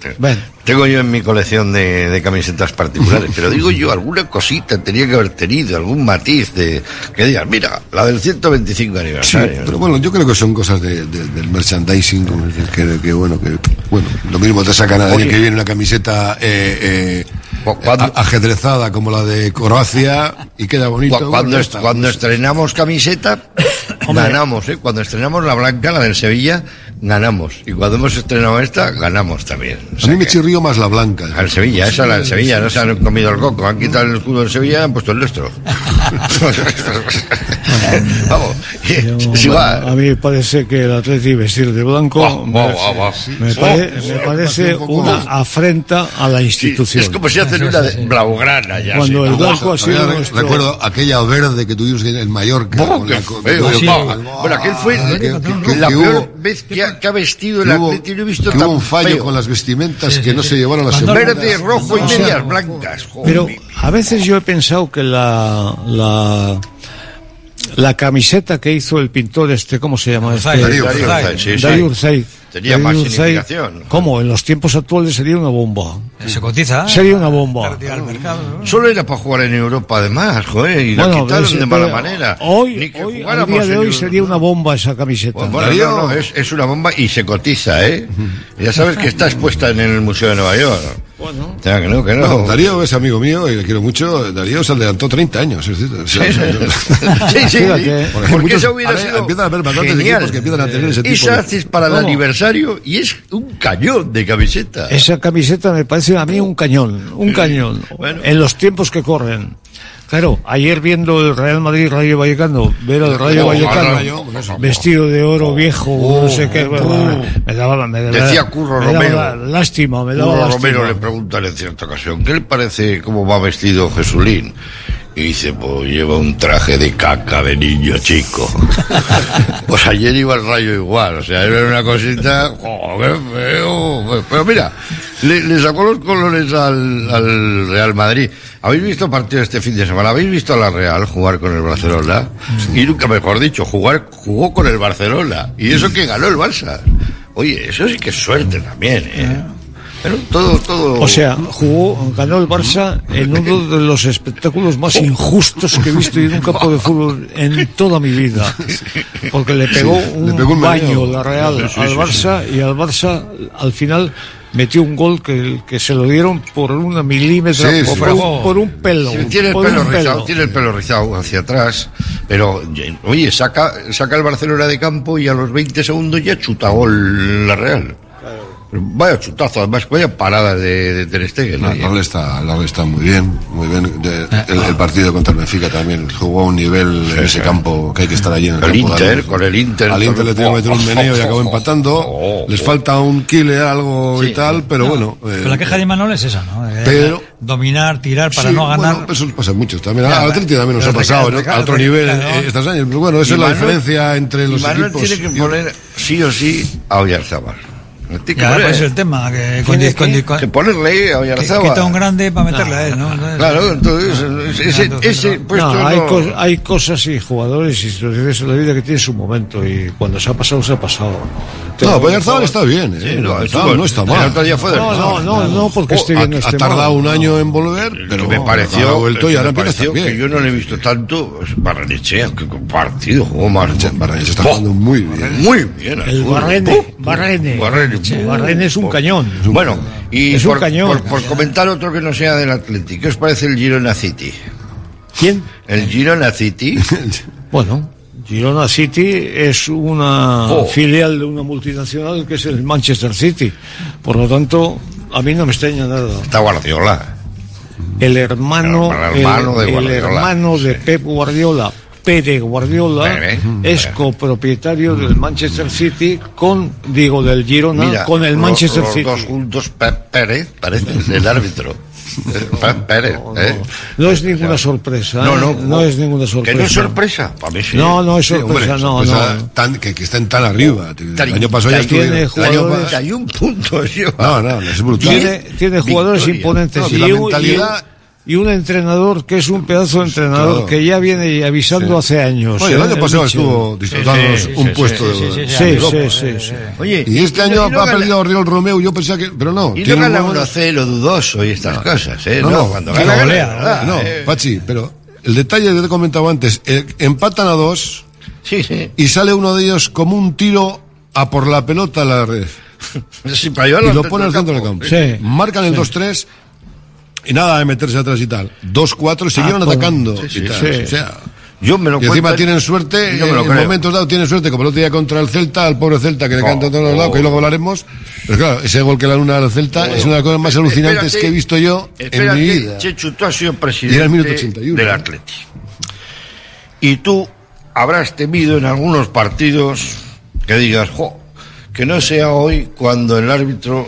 Speaker 19: tengo- yo en mi colección de, de camisetas particulares, pero digo yo, alguna cosita tenía que haber tenido, algún matiz de que digas, mira, la del 125
Speaker 20: Sí,
Speaker 19: aniversario.
Speaker 20: pero bueno, yo creo que son cosas de- de- del merchandising, como decir, que, que, bueno, que bueno, lo mismo te sacan al año
Speaker 19: Oye.
Speaker 20: que viene una camiseta eh, eh, a- ajedrezada como la de Croacia y queda bonito.
Speaker 19: Cuando, est- cuando estrenamos camiseta, ganamos, ¿eh? Cuando estrenamos la blanca, la del Sevilla, ganamos. Y cuando hemos estrenado esta, ganamos también.
Speaker 20: A mí me chirrió más la blanca.
Speaker 19: Al Sevilla, esa la del Sevilla, no se han comido el coco, han quitado el escudo del Sevilla y han puesto el nuestro. Vamos, va.
Speaker 22: A mí me parece que el Atleti vestir de blanco me,
Speaker 19: va.
Speaker 22: me pare- me parece una afrenta a la institución.
Speaker 19: Es como si hacen una de blaugrana ya.
Speaker 22: Cuando
Speaker 19: sí.
Speaker 22: el blanco ha sido nuestro-
Speaker 20: Recuerdo aquella verde que tuvimos en el Mallorca.
Speaker 19: Oh,
Speaker 20: con la- con-
Speaker 19: feo,
Speaker 20: con-
Speaker 19: va. Bueno, aquel fue
Speaker 20: que- que-
Speaker 19: la
Speaker 20: que
Speaker 19: peor
Speaker 20: hubo-
Speaker 19: vez que que ha vestido el Atleti. No he visto tan
Speaker 20: hubo un fallo
Speaker 19: feo.
Speaker 20: con las vestimentas que no se llevaron a semana.
Speaker 19: Verde, rojo y
Speaker 22: O sea,
Speaker 19: medias blancas. joder.
Speaker 22: Pero a veces yo he pensado que la, la, la camiseta que hizo el pintor este, ¿cómo se llama? Este?
Speaker 19: Urzay. Darío sí, sí.
Speaker 22: Darío Urzay.
Speaker 19: Tenía más significación.
Speaker 22: ¿Cómo? En los tiempos actuales sería una bomba.
Speaker 21: Se cotiza.
Speaker 22: Sería una bomba.
Speaker 19: Solo era para jugar en Europa, además, joder, y
Speaker 22: Bueno,
Speaker 19: lo quitaron
Speaker 22: ves,
Speaker 19: de mala manera.
Speaker 22: Hoy,
Speaker 19: Ni que
Speaker 22: hoy al día de hoy sería una bomba esa camiseta.
Speaker 19: Pues bueno, no, no, es, es una bomba y se cotiza, ¿eh? Ya sabes que está expuesta en el Museo de Nueva York.
Speaker 22: Bueno.
Speaker 19: Que no, que no.
Speaker 20: No, Darío es amigo mío y le quiero mucho. Darío se adelantó 30 años. Es
Speaker 19: Sí, sí, sí, sí.
Speaker 20: Fíjate.
Speaker 19: Porque
Speaker 20: muchos-
Speaker 19: eso hubiera
Speaker 20: a ver,
Speaker 19: sido
Speaker 20: Empiezan a haber bastantes
Speaker 19: genial.
Speaker 20: equipos que empiezan a tener ese tipo
Speaker 19: Esa
Speaker 20: de...
Speaker 19: para el
Speaker 22: ¿Cómo?
Speaker 19: Y es un cañón de camiseta.
Speaker 22: Esa camiseta me parece a mí un cañón, un cañón. En los tiempos que corren. Claro, ayer viendo el Real Madrid Rayo Vallecano, ver al Rayo
Speaker 19: Oh,
Speaker 22: Vallecano
Speaker 19: Rayo,
Speaker 22: vestido de oro viejo,
Speaker 19: Oh,
Speaker 22: no sé qué,
Speaker 19: oh.
Speaker 22: me daba, me daba-
Speaker 19: Decía Curro
Speaker 22: me daba
Speaker 19: Romero.
Speaker 22: lástima, me daba
Speaker 19: Curro
Speaker 22: lástima.
Speaker 19: Romero le preguntan en cierta ocasión, ¿qué le parece cómo va vestido Jesulín? Y dice, pues lleva un traje de caca de niño chico. pues ayer iba el rayo igual, o sea, era una cosita, ¡jo, qué feo! Pero mira, le, le sacó los colores al, al Real Madrid. ¿Habéis visto partido este fin de semana? ¿Habéis visto a la Real jugar con el Barcelona? Y nunca mejor dicho, jugar, jugó con el Barcelona. Y eso que ganó el Barça. Oye, eso sí que es suerte también, ¿eh? Pero todo, todo...
Speaker 22: O sea, jugó, ganó el Barça en uno de los espectáculos más injustos que he visto en un campo de fútbol en toda mi vida. Porque le pegó un,
Speaker 20: le pegó un
Speaker 22: baño la Real
Speaker 20: Sí, sí,
Speaker 22: al
Speaker 20: sí,
Speaker 22: Barça y al Barça al final metió un gol que, que se lo dieron por una milímetra,
Speaker 19: Sí,
Speaker 22: o
Speaker 19: sí.
Speaker 22: por, un, por un pelo.
Speaker 19: Tiene el pelo rizado, tiene el pelo rizado hacia atrás, pero oye, saca, saca el Barcelona de campo y a los 20 segundos ya chuta gol la Real. Vaya chutazo, además vaya parada de, de Ter Stegen.
Speaker 20: La,
Speaker 19: ¿eh?
Speaker 20: la Real está, la Real está muy bien, muy bien. De- el, el partido contra el Benfica también jugó a un nivel en ese campo que hay que estar allí en el,
Speaker 19: El
Speaker 20: campo.
Speaker 19: Inter,
Speaker 20: Dale.
Speaker 19: con el Inter.
Speaker 20: Al Inter le tengo que meter un meneo y acabó empatando. Les falta un killer, algo y tal, pero bueno. eh,
Speaker 21: Pero la queja de Manuel es esa, ¿no? De
Speaker 20: Pero-
Speaker 21: dominar, tirar para
Speaker 20: sí,
Speaker 21: no ganar.
Speaker 20: Bueno, eso pasa mucho. También
Speaker 21: Ya,
Speaker 20: al Atlético también nos ha pasado
Speaker 21: recae-
Speaker 20: ¿no? a otro nivel
Speaker 21: claro.
Speaker 20: eh, estos años. Pero bueno, esa es la diferencia entre los
Speaker 19: Manuel
Speaker 20: equipos.
Speaker 19: tiene que poner sí o sí a Oyarzábal. Tiene que
Speaker 21: Ya,
Speaker 19: poner-
Speaker 21: pues es el tema. Que, con, con-
Speaker 19: que-
Speaker 21: con-
Speaker 19: que ponerle a
Speaker 21: que-
Speaker 19: Oyarzábal.
Speaker 21: quita un grande para meterle a él, ¿no?
Speaker 19: Claro, entonces ese, ese
Speaker 21: no.
Speaker 19: puesto
Speaker 22: no, hay,
Speaker 19: no-
Speaker 22: cos- hay cosas y jugadores y situaciones en la vida que tienen su momento y cuando se ha pasado, se ha pasado.
Speaker 20: No, Bayarzábal está bien, ¿eh?
Speaker 19: no,
Speaker 20: Bayarzábal
Speaker 19: estuvo-
Speaker 20: no está mal.
Speaker 19: otro día fue del
Speaker 22: No, no, no, no, porque este
Speaker 20: Oh,
Speaker 22: bien no
Speaker 20: ha,
Speaker 22: esté
Speaker 20: ha tardado un año en volver, pero
Speaker 19: me pareció
Speaker 20: vuelto
Speaker 19: el
Speaker 20: y
Speaker 19: que
Speaker 20: ahora
Speaker 19: pareció que
Speaker 20: bien.
Speaker 19: yo no le he visto tanto pues, Barrenechea que partido jugó más
Speaker 20: Barrenechea está jugando muy bien.
Speaker 19: muy bien
Speaker 22: El
Speaker 19: fútbol.
Speaker 22: Barrene. Barrene.
Speaker 19: Barrene, ¡puf!
Speaker 22: Barrene es un cañón.
Speaker 19: bueno y
Speaker 22: Es un
Speaker 19: por,
Speaker 22: cañón.
Speaker 19: por- por comentar otro que no sea del Atlético ¿qué os parece el Girona City?
Speaker 22: ¿Quién?
Speaker 19: el Girona City
Speaker 22: Bueno, Girona City es una
Speaker 19: Oh.
Speaker 22: filial de una multinacional que es el Manchester City. Por lo tanto, a mí no me extraña nada.
Speaker 19: está Guardiola
Speaker 22: El hermano,
Speaker 19: El hermano de
Speaker 22: el- el
Speaker 19: Guardiola,
Speaker 22: hermano de Pep Guardiola, Pere Guardiola,
Speaker 19: Pere,
Speaker 22: es copropietario del Manchester City con, digo, del Girona
Speaker 19: Mira,
Speaker 22: con el Manchester
Speaker 19: los
Speaker 22: City.
Speaker 19: dos juntos Pérez parece el árbitro Pérez ¿eh?
Speaker 22: No es ninguna sorpresa.
Speaker 19: No,
Speaker 22: ¿eh?
Speaker 19: no,
Speaker 22: es ninguna sorpresa.
Speaker 19: que no es sorpresa para mí sí
Speaker 22: No, no es
Speaker 20: Sí, hombre,
Speaker 22: sorpresa, no, no.
Speaker 20: tan- que, que estén tan arriba. El
Speaker 19: Treinta
Speaker 20: año pasado ya estuvieron. el
Speaker 22: jugadores-
Speaker 19: 31 puntos lleva.
Speaker 20: No, no, es brutal.
Speaker 22: Tiene, tiene jugadores
Speaker 19: Victoria.
Speaker 22: imponentes
Speaker 20: No,
Speaker 22: y,
Speaker 20: la
Speaker 22: un, un-
Speaker 20: mentalidad-
Speaker 22: y un entrenador que es un pedazo de entrenador
Speaker 20: Claro.
Speaker 22: que ya viene avisando hace años.
Speaker 20: Oye, el
Speaker 22: ¿eh?
Speaker 20: año pasado
Speaker 22: Michel.
Speaker 20: estuvo disputándonos
Speaker 19: Sí, sí,
Speaker 20: un
Speaker 19: sí,
Speaker 20: puesto
Speaker 19: sí,
Speaker 20: de.
Speaker 19: sí,
Speaker 22: Sí,
Speaker 20: de
Speaker 22: sí, sí, sí.
Speaker 19: Oye,
Speaker 20: Y este año
Speaker 19: y no
Speaker 20: ha
Speaker 19: gana-
Speaker 20: perdido a Oriol Romeo, yo pensaba que. Pero no.
Speaker 19: Y no
Speaker 20: tiene
Speaker 19: gana
Speaker 20: muy buenos-
Speaker 19: 1-0 dudoso y estas cosas, ¿eh?
Speaker 20: No,
Speaker 19: No,
Speaker 20: no,
Speaker 19: cuando gana,
Speaker 20: lo
Speaker 19: gana,
Speaker 20: golea,
Speaker 19: verdad,
Speaker 20: No,
Speaker 19: ¿eh?
Speaker 20: Pachi, pero el detalle que te he comentado antes, eh, empatan a dos
Speaker 19: Sí, sí.
Speaker 20: y sale uno de ellos como un tiro a por la pelota a la red.
Speaker 19: Sí, para llevarlo
Speaker 20: y lo pone al centro del campo.
Speaker 22: Sí.
Speaker 20: Marcan el 2-3 y nada de meterse atrás y tal. 2-4 y siguieron
Speaker 22: Ah, pues,
Speaker 20: atacando.
Speaker 19: sí,
Speaker 20: y
Speaker 19: sí,
Speaker 20: tal.
Speaker 22: sí.
Speaker 20: O sea,
Speaker 19: Yo me lo
Speaker 20: Y encima tienen suerte,
Speaker 19: yo me lo
Speaker 20: en
Speaker 19: creo.
Speaker 20: momentos dados tienen suerte, como el otro día contra el Celta, al pobre Celta que le canta a todos los lados, que luego hablaremos. Pero claro, ese gol que le luna al Celta es una de las cosas más alucinantes
Speaker 19: Espérate,
Speaker 20: que he visto yo en mi vida.
Speaker 19: Chechu, tú has sido
Speaker 20: Y era
Speaker 19: presidente
Speaker 20: el minuto 81,
Speaker 19: del. Atleti. Y tú habrás temido en algunos partidos que digas, jo, que no sea hoy cuando el árbitro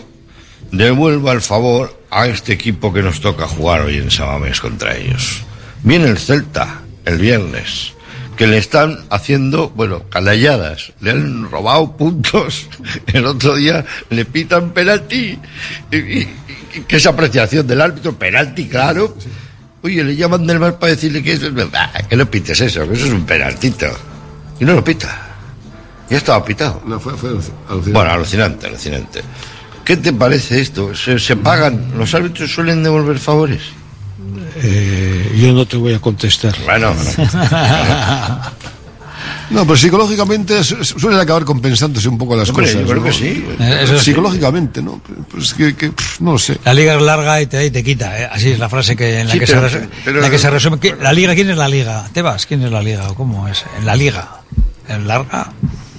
Speaker 19: devuelva el favor a este equipo que nos toca jugar hoy en Samamés contra ellos. Viene el Celta el viernes, que le están haciendo, bueno, canalladas, le han robado puntos. El otro día le pitan penalti. Que es apreciación del árbitro, penalti, claro. Oye, le llaman del bar para decirle que eso es verdad, que no pites eso, que eso es un penaltito. Y no lo pita. Ya estaba pitado.
Speaker 20: No, fue, fue alucinante.
Speaker 19: Bueno, alucinante, alucinante. ¿Qué te parece esto? ¿Se, se pagan? ¿Los árbitros suelen devolver favores?
Speaker 22: Eh, yo no te voy a contestar.
Speaker 19: Bueno,
Speaker 20: No, pero psicológicamente su- su- suelen acabar compensándose un poco las
Speaker 19: Hombre,
Speaker 20: cosas.
Speaker 19: yo creo
Speaker 20: ¿no?
Speaker 19: que sí.
Speaker 21: Eh, sí.
Speaker 20: Psicológicamente, ¿no? Pues que, que, pff, no lo sé.
Speaker 21: La liga es larga y te da y te quita. ¿eh? Así es la frase que, en la
Speaker 19: Sí,
Speaker 21: que,
Speaker 19: pero-
Speaker 21: se,
Speaker 19: pero-
Speaker 21: la que se resume. ¿Qui- ¿La liga quién es la liga? ¿Tebas? ¿Quién es la liga? ¿O cómo es? ¿En la liga? ¿En larga?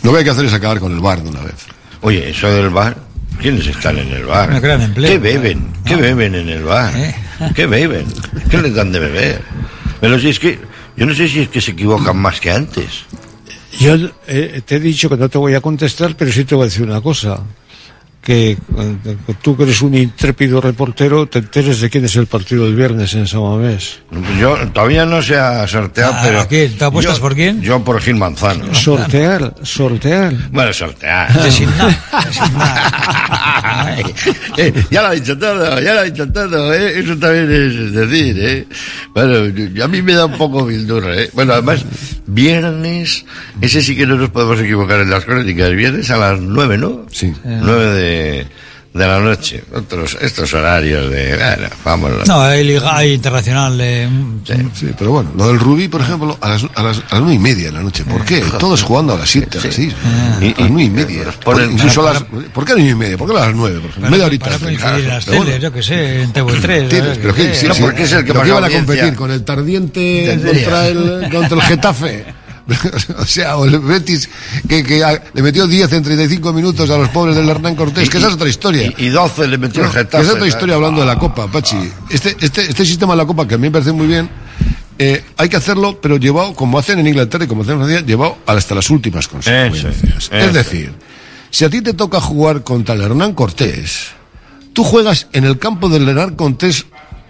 Speaker 20: Lo que hay que hacer es acabar con el bar de una vez.
Speaker 19: Oye, eso del bar, ¿quiénes están en el bar?
Speaker 21: Crean empleo.
Speaker 19: ¿Qué beben? ¿Qué beben en el bar?
Speaker 21: ¿Eh?
Speaker 19: ¿Qué beben? ¿Qué les dan de beber? Pero si es que, yo no sé si es que se equivocan más que antes.
Speaker 22: Yo eh, te he dicho que no te voy a contestar, pero sí te voy a decir una cosa. Que eh, tú que eres un intrépido reportero, te enteres de quién es el partido del viernes en San Mamés.
Speaker 19: Yo todavía no se ha sorteado,
Speaker 21: ¿A-
Speaker 19: pero...
Speaker 21: a quién? ¿Te apuestas
Speaker 19: yo-
Speaker 21: por quién?
Speaker 19: Yo por Gil Manzano.
Speaker 22: Sortear, sortear.
Speaker 19: Bueno, sortear.
Speaker 21: Designar.
Speaker 19: Eh, ya lo ha dicho todo, ya lo ha dicho todo, ¿eh? Eso también es decir, ¿eh? Bueno, a mí me da un poco bildurra, ¿eh? Bueno, además, viernes, ese sí que no nos podemos equivocar en las crónicas, viernes a las nueve, ¿no?
Speaker 20: Sí.
Speaker 19: Nueve de, de la noche. Otros, estos horarios de, bueno, vámonos.
Speaker 21: No, hay liga, hay internacional. eh,
Speaker 20: Sí, pero bueno, lo del Rubí, por ejemplo, a las, a las, a las nueve y media de la noche. ¿Por qué? Todos jugando a las siete, a las seis.
Speaker 19: Y-
Speaker 20: a las nueve y media.
Speaker 19: ponen-
Speaker 20: Incluso a las, ¿Por qué a las nueve y media? ¿Por qué a las nueve? por ejemplo? Media horita.
Speaker 21: Para coincidir las
Speaker 20: Pero bueno,
Speaker 21: teles, yo que sé, en TV3.
Speaker 20: tienes,
Speaker 21: ¿sabes?
Speaker 20: pero sí,
Speaker 19: No,
Speaker 20: sí,
Speaker 19: porque es el que
Speaker 20: que iban a competir con el Tardiente contra el, contra el Getafe. o sea, o el Betis que, que a- le metió 10 en 35 minutos a los pobres del Hernán Cortés, que esa es otra historia.
Speaker 19: Y, y 12 le metió el
Speaker 20: que
Speaker 19: Getafe.
Speaker 20: es otra historia hablando de la Copa, Pachi. Este, este, este sistema de la Copa, que a mí me parece muy bien, eh, hay que hacerlo, pero llevado, como hacen en Inglaterra y como hacen en Francia, llevado hasta las últimas consecuencias.
Speaker 19: Eso,
Speaker 20: es decir, si a ti te toca jugar contra el Hernán Cortés, tú juegas en el campo del Hernán Cortés,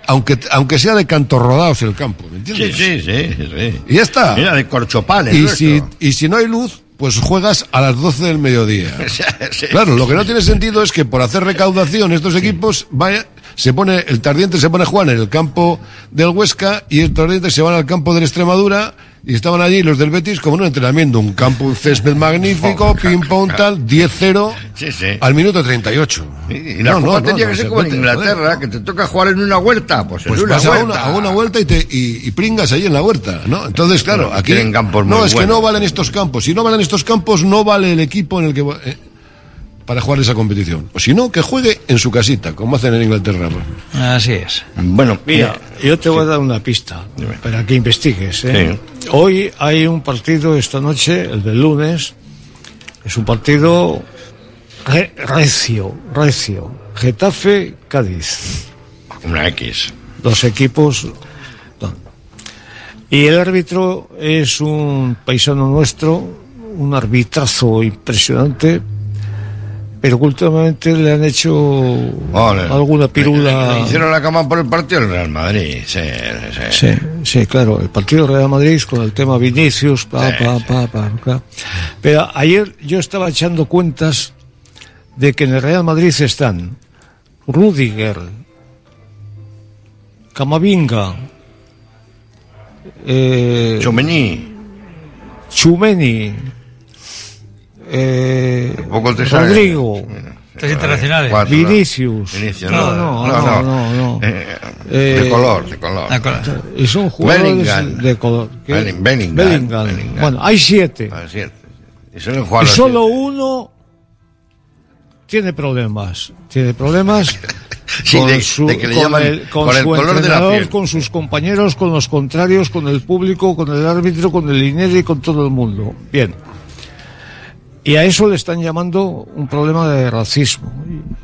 Speaker 20: aunque, aunque sea de cantos rodados el campo, ¿me
Speaker 19: Sí,
Speaker 20: entiendes?
Speaker 19: sí, sí, sí.
Speaker 20: Y ya está.
Speaker 19: Mira, de corchopales.
Speaker 20: Y si, y si no hay luz, pues juegas a las 12 del mediodía.
Speaker 19: Sí.
Speaker 20: Claro, lo que no tiene sentido es que por hacer recaudación estos equipos vaya, se pone, el Tardiente se pone a jugar en el campo del Huesca y el Tardiente se van al campo de la Extremadura y estaban allí los del Betis como en un entrenamiento, un campo, un césped magnífico, ping pong tal, 10-0
Speaker 19: Sí, sí.
Speaker 20: al minuto 38.
Speaker 19: Y la
Speaker 20: No, no,
Speaker 19: tenía
Speaker 20: no
Speaker 19: que ser
Speaker 20: se
Speaker 19: como en Inglaterra, que te toca jugar en una huerta. Pues,
Speaker 20: Pues
Speaker 19: en una
Speaker 20: vas a
Speaker 19: huerta.
Speaker 20: una, a una vuelta y, te, y, y pringas ahí en la huerta, ¿no? Entonces, claro, aquí...
Speaker 19: campos
Speaker 20: no, es que
Speaker 19: buenos.
Speaker 20: no valen estos campos. Si no valen estos campos, no vale el equipo en el que... eh, para jugar esa competición. O si no, que juegue en su casita, como hacen en Inglaterra. pues.
Speaker 21: Así es.
Speaker 19: Bueno,
Speaker 22: Mira, yo te voy a dar una pista para que investigues. ¿eh? Hoy hay un partido esta noche, el del lunes. Es un partido re- recio, recio. Getafe, Cádiz.
Speaker 19: Una X.
Speaker 22: Dos equipos. no. Y el árbitro es un paisano nuestro, un arbitrazo impresionante, pero últimamente le han hecho
Speaker 19: Ole.
Speaker 22: alguna pirula.
Speaker 19: Le hicieron la cama por el partido del Real Madrid. Sí, sí.
Speaker 22: Sí, sí, claro, el partido Real Madrid con el tema Vinicius, pa,
Speaker 19: Sí,
Speaker 22: pa, pa, pa, claro. Pero ayer yo estaba echando cuentas de que en el Real Madrid están Rudiger, Camavinga, eh,
Speaker 19: Chomení.
Speaker 22: Chumeni, eh,
Speaker 19: Poco te sale.
Speaker 22: Rodrigo,
Speaker 21: Tres internacionales.
Speaker 19: Cuatro,
Speaker 22: Vinicius.
Speaker 19: Vinicius,
Speaker 22: No, no, no, no, no.
Speaker 19: Eh,
Speaker 22: Eh,
Speaker 19: de color, de color.
Speaker 22: Y son jugadores
Speaker 19: Bellingham.
Speaker 22: de color.
Speaker 19: Bellingham,
Speaker 22: Bellingham.
Speaker 19: Bellingham.
Speaker 22: Bueno, hay siete.
Speaker 19: Ah, siete. Y suelen
Speaker 22: Y solo uno tiene problemas. Tiene problemas
Speaker 19: Sí,
Speaker 22: con
Speaker 19: de-
Speaker 22: su,
Speaker 19: de que le
Speaker 22: con
Speaker 19: llaman
Speaker 22: el, con
Speaker 19: con el
Speaker 22: su
Speaker 19: color de la
Speaker 22: entrenador,
Speaker 19: piel.
Speaker 22: con sus compañeros, con los contrarios, con el público, con el árbitro, con el dinero y con todo el mundo. Bien. Y a eso le están llamando un problema de racismo.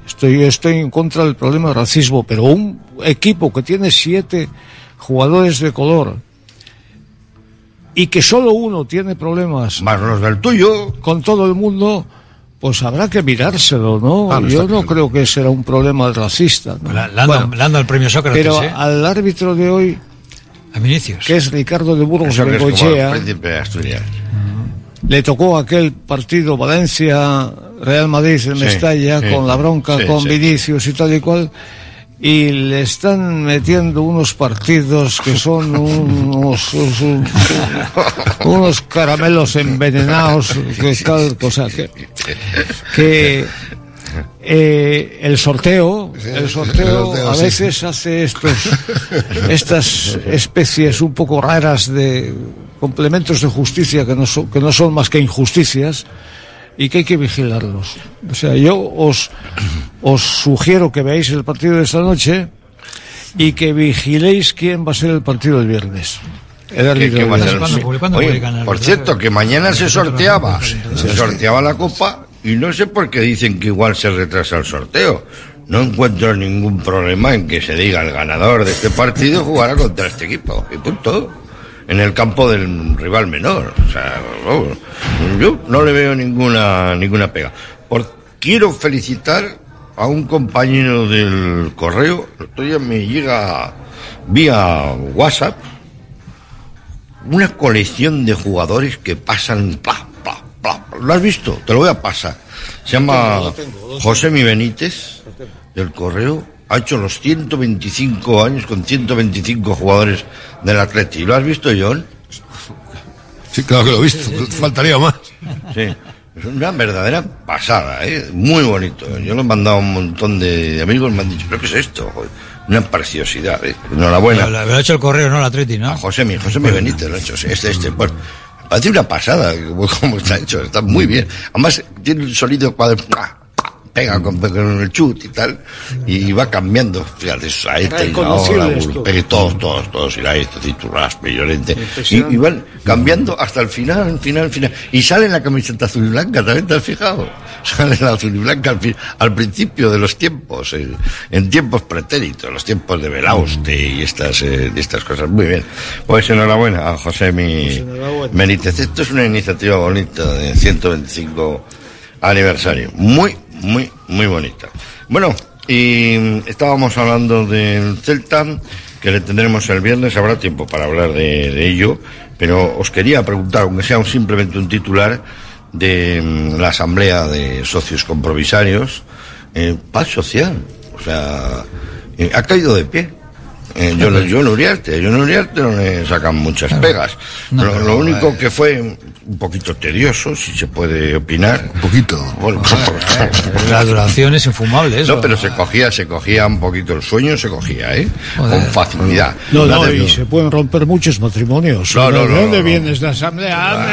Speaker 22: Estoy, estoy en contra del problema de racismo, pero un equipo que tiene siete jugadores de color y que solo uno tiene problemas
Speaker 19: más los del tuyo
Speaker 22: con todo el mundo pues habrá que mirárselo no
Speaker 21: Ah, no,
Speaker 22: yo no creo que será un problema racista ¿no? Bueno,
Speaker 21: el premio Sócrates,
Speaker 22: pero
Speaker 21: ¿eh?
Speaker 22: al árbitro de hoy
Speaker 21: A Vinicius.
Speaker 22: que es Ricardo de Burgos
Speaker 19: Eso
Speaker 22: le tocó aquel partido Valencia Real Madrid en
Speaker 19: Sí,
Speaker 22: Mestalla
Speaker 19: sí,
Speaker 22: con la bronca
Speaker 19: sí,
Speaker 22: con. Vinicius y tal y cual y le están metiendo unos partidos que son unos, unos, unos caramelos envenenados que tal cosa que que eh, el sorteo el
Speaker 20: el
Speaker 22: sorteo
Speaker 20: sorteo,
Speaker 22: a
Speaker 20: sí.
Speaker 22: veces hace estos estas especies un poco raras de complementos de justicia que no son, que no son más que injusticias y que hay que vigilarlos. O sea, yo os, os sugiero que veáis el partido de esta noche y que vigiléis quién va a ser el partido del viernes. El
Speaker 19: ¿Qué-
Speaker 22: árbitro
Speaker 19: qué
Speaker 22: del
Speaker 19: va a ser?
Speaker 22: viernes.
Speaker 19: Sí. Oye, por cierto, que mañana se sorteaba, se sorteaba la copa y no sé por qué dicen que igual se retrasa el sorteo. No encuentro ningún problema en que se diga el ganador de este partido jugará contra este equipo y punto. En el campo del rival menor. O sea, vamos, yo no le veo ninguna ninguna pega. Por, quiero felicitar a un compañero del correo. El otro día me llega vía WhatsApp una colección de jugadores que pasan. pla. ¿Lo has visto? Te lo voy a pasar. Se llama
Speaker 22: Lo tengo, lo tengo.
Speaker 19: José Mi Benítez, del Correo. Ha hecho los 125 años con 125 jugadores del Atleti. ¿Lo has visto, John?
Speaker 20: Sí, claro que lo he visto. Faltaría más.
Speaker 19: Sí. Es una verdadera pasada, ¿eh? Muy bonito. Yo lo he mandado a un montón de, amigos, me han dicho, ¿pero qué es esto? Joder, Una preciosidad, ¿eh? Enhorabuena.
Speaker 21: Lo, lo ha hecho el correo, ¿no? El Atleti, ¿no?
Speaker 19: A José Mi, José Mi Benítez lo ha hecho, sí, este, este, bueno, parece una pasada como como está hecho, está muy bien. Además, tiene un sonido cuando pega con, con el chut y tal, y va cambiando, fíjate, a y
Speaker 22: Reconocible
Speaker 19: ahora,
Speaker 22: esto.
Speaker 19: pegue todos, todos, todos, esto, y tu raspe, Llorente, y, y van cambiando hasta el final, final, final, y sale en la camiseta azul y blanca, ¿también te has fijado? Sale la azul y blanca al, al principio de los tiempos, en, en tiempos pretéritos, los tiempos de Belauste y estas, eh, estas cosas, muy bien. Pues enhorabuena a José Mi
Speaker 22: enhorabuena.
Speaker 19: Benítez. Esto es una iniciativa bonita de 125 aniversario. Muy, muy, muy bonita. Bueno, y estábamos hablando del Celta, que le tendremos el viernes, habrá tiempo para hablar de, de ello, pero os quería preguntar, aunque sea un- simplemente un titular, de mm, la Asamblea de Socios Compromisarios, eh, paz social, o sea, eh, ha caído de pie. Eh, yo, no- yo no Uriarte, yo no Uriarte no le sacan muchas pegas.
Speaker 21: No,
Speaker 19: lo, único
Speaker 21: eh,
Speaker 19: que fue un poquito tedioso, si se puede opinar.
Speaker 20: Un poquito.
Speaker 19: Bueno,
Speaker 21: La duración es infumable, eso.
Speaker 19: no, pero se cogía, se cogía un poquito el sueño, se cogía, ¿eh?
Speaker 21: Joder.
Speaker 19: Con facilidad.
Speaker 22: No, no, y se pueden romper muchos matrimonios.
Speaker 19: No, no,
Speaker 22: ¿De
Speaker 19: no,
Speaker 22: dónde
Speaker 19: no, no.
Speaker 22: vienes de asamblea?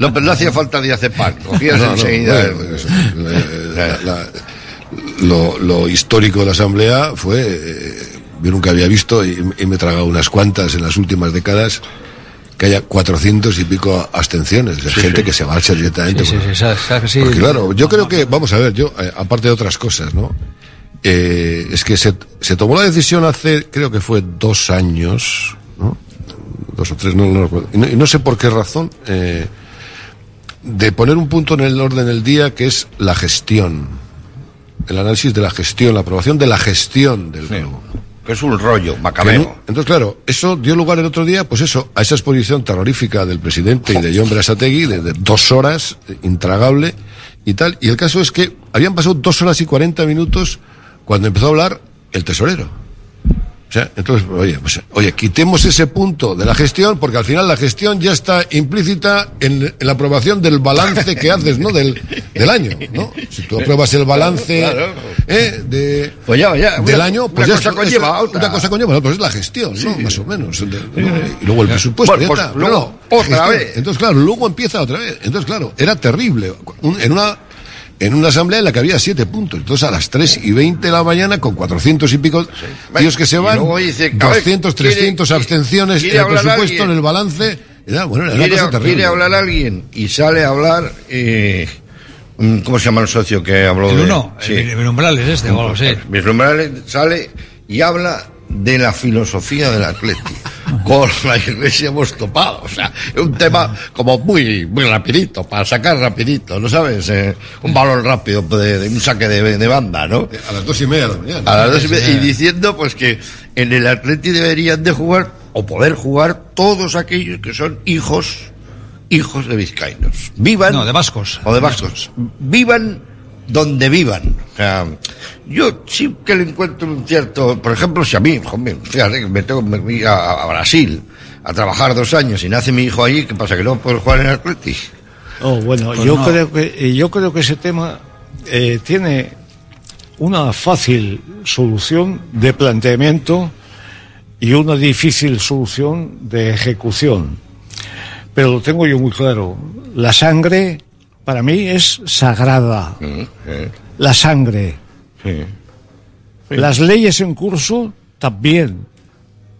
Speaker 19: No, pero no hacía falta diazepam, cogías
Speaker 20: No, no,
Speaker 19: enseguida.
Speaker 20: bueno, eso, la- la- lo, lo histórico de la Asamblea fue, eh, yo nunca había visto, y, y me he tragado unas cuantas en las últimas décadas, que haya 400 y pico abstenciones, de gente que se marcha directamente.
Speaker 21: Sí,
Speaker 20: por-
Speaker 21: sí.
Speaker 20: Porque claro, yo creo que, vamos a ver, yo, eh, aparte de otras cosas, ¿no? Eh, es que se, se tomó la decisión hace, creo que fue dos años, ¿no? Dos o tres, no, no recuerdo. Y no, y no sé por qué razón, eh, de poner un punto en el orden del día que es la gestión. El análisis de la gestión, la aprobación de la gestión del club.
Speaker 19: Es un rollo, macabeo.
Speaker 20: Entonces, claro, eso dio lugar el otro día, pues eso, a esa exposición terrorífica del presidente y de John Berasategui, de, de dos horas, eh, intragable y tal. Y el caso es que habían pasado dos horas y cuarenta minutos cuando empezó a hablar el tesorero. O sea, entonces, oye, pues, oye, quitemos ese punto de la gestión, porque al final la gestión ya está implícita en, en la aprobación del balance que haces, ¿no? Del, del año, ¿no? Si tú apruebas el balance
Speaker 19: Claro.
Speaker 20: ¿eh? de,
Speaker 19: Pues ya, ya,
Speaker 20: del
Speaker 19: una-
Speaker 20: año, pues
Speaker 19: una
Speaker 20: ya
Speaker 19: cosa
Speaker 20: es-
Speaker 19: conlleva otra.
Speaker 20: Una cosa conlleva otra, pues es la gestión, ¿no? Más o menos. De- ¿no? Y luego el presupuesto,
Speaker 19: Bueno,
Speaker 20: ya
Speaker 19: pues
Speaker 20: está.
Speaker 19: luego,
Speaker 20: No, no,
Speaker 19: otra
Speaker 20: gestión.
Speaker 19: vez.
Speaker 20: Entonces, claro, luego empieza otra vez. Entonces, claro, era terrible. Un- en una en una asamblea en la que había siete puntos. Entonces a las 3 y 20 de la mañana, con 400 y pico tíos que se van,
Speaker 19: dice, a ver,
Speaker 20: 200,
Speaker 19: ¿quiere-
Speaker 20: 300 abstenciones,
Speaker 19: quiere
Speaker 20: el presupuesto,
Speaker 19: alguien?
Speaker 20: en el balance. Era, bueno, era una
Speaker 19: quiere,
Speaker 20: cosa terrible.
Speaker 19: quiere hablar alguien y sale a hablar. Eh, mm, ¿Cómo se llama el socio que habló
Speaker 21: El
Speaker 19: de
Speaker 21: uno, el Vislumbrales este, o algo así.
Speaker 19: Vislumbrales sale y habla de la filosofía del Atleti. Con la iglesia hemos topado. O sea, es un tema como muy, muy rapidito, para sacar rapidito, ¿no sabes? Eh, un balón rápido, de, de un saque de, de banda, ¿no?
Speaker 20: A las dos y media de la mañana.
Speaker 19: A las dos y media, y diciendo pues que en el Atleti deberían de jugar o poder jugar todos aquellos que son hijos hijos de vizcaínos. Vivan
Speaker 21: No, de vascos.
Speaker 19: o de vascos. Vivan donde vivan. O sea, yo sí que le encuentro un cierto, por ejemplo, si a mí, joder, fíjate que me tengo que ir a, a Brasil a trabajar dos años y nace mi hijo allí, ¿qué pasa? ¿Que no puedo jugar en el Atleti?
Speaker 22: Oh, bueno,
Speaker 19: Pues
Speaker 22: yo
Speaker 19: no.
Speaker 22: creo que eh, yo creo que ese tema eh, tiene una fácil solución de planteamiento y una difícil solución de ejecución. Pero lo tengo yo muy claro. La sangre para mí es sagrada. La sangre. Las leyes en curso también.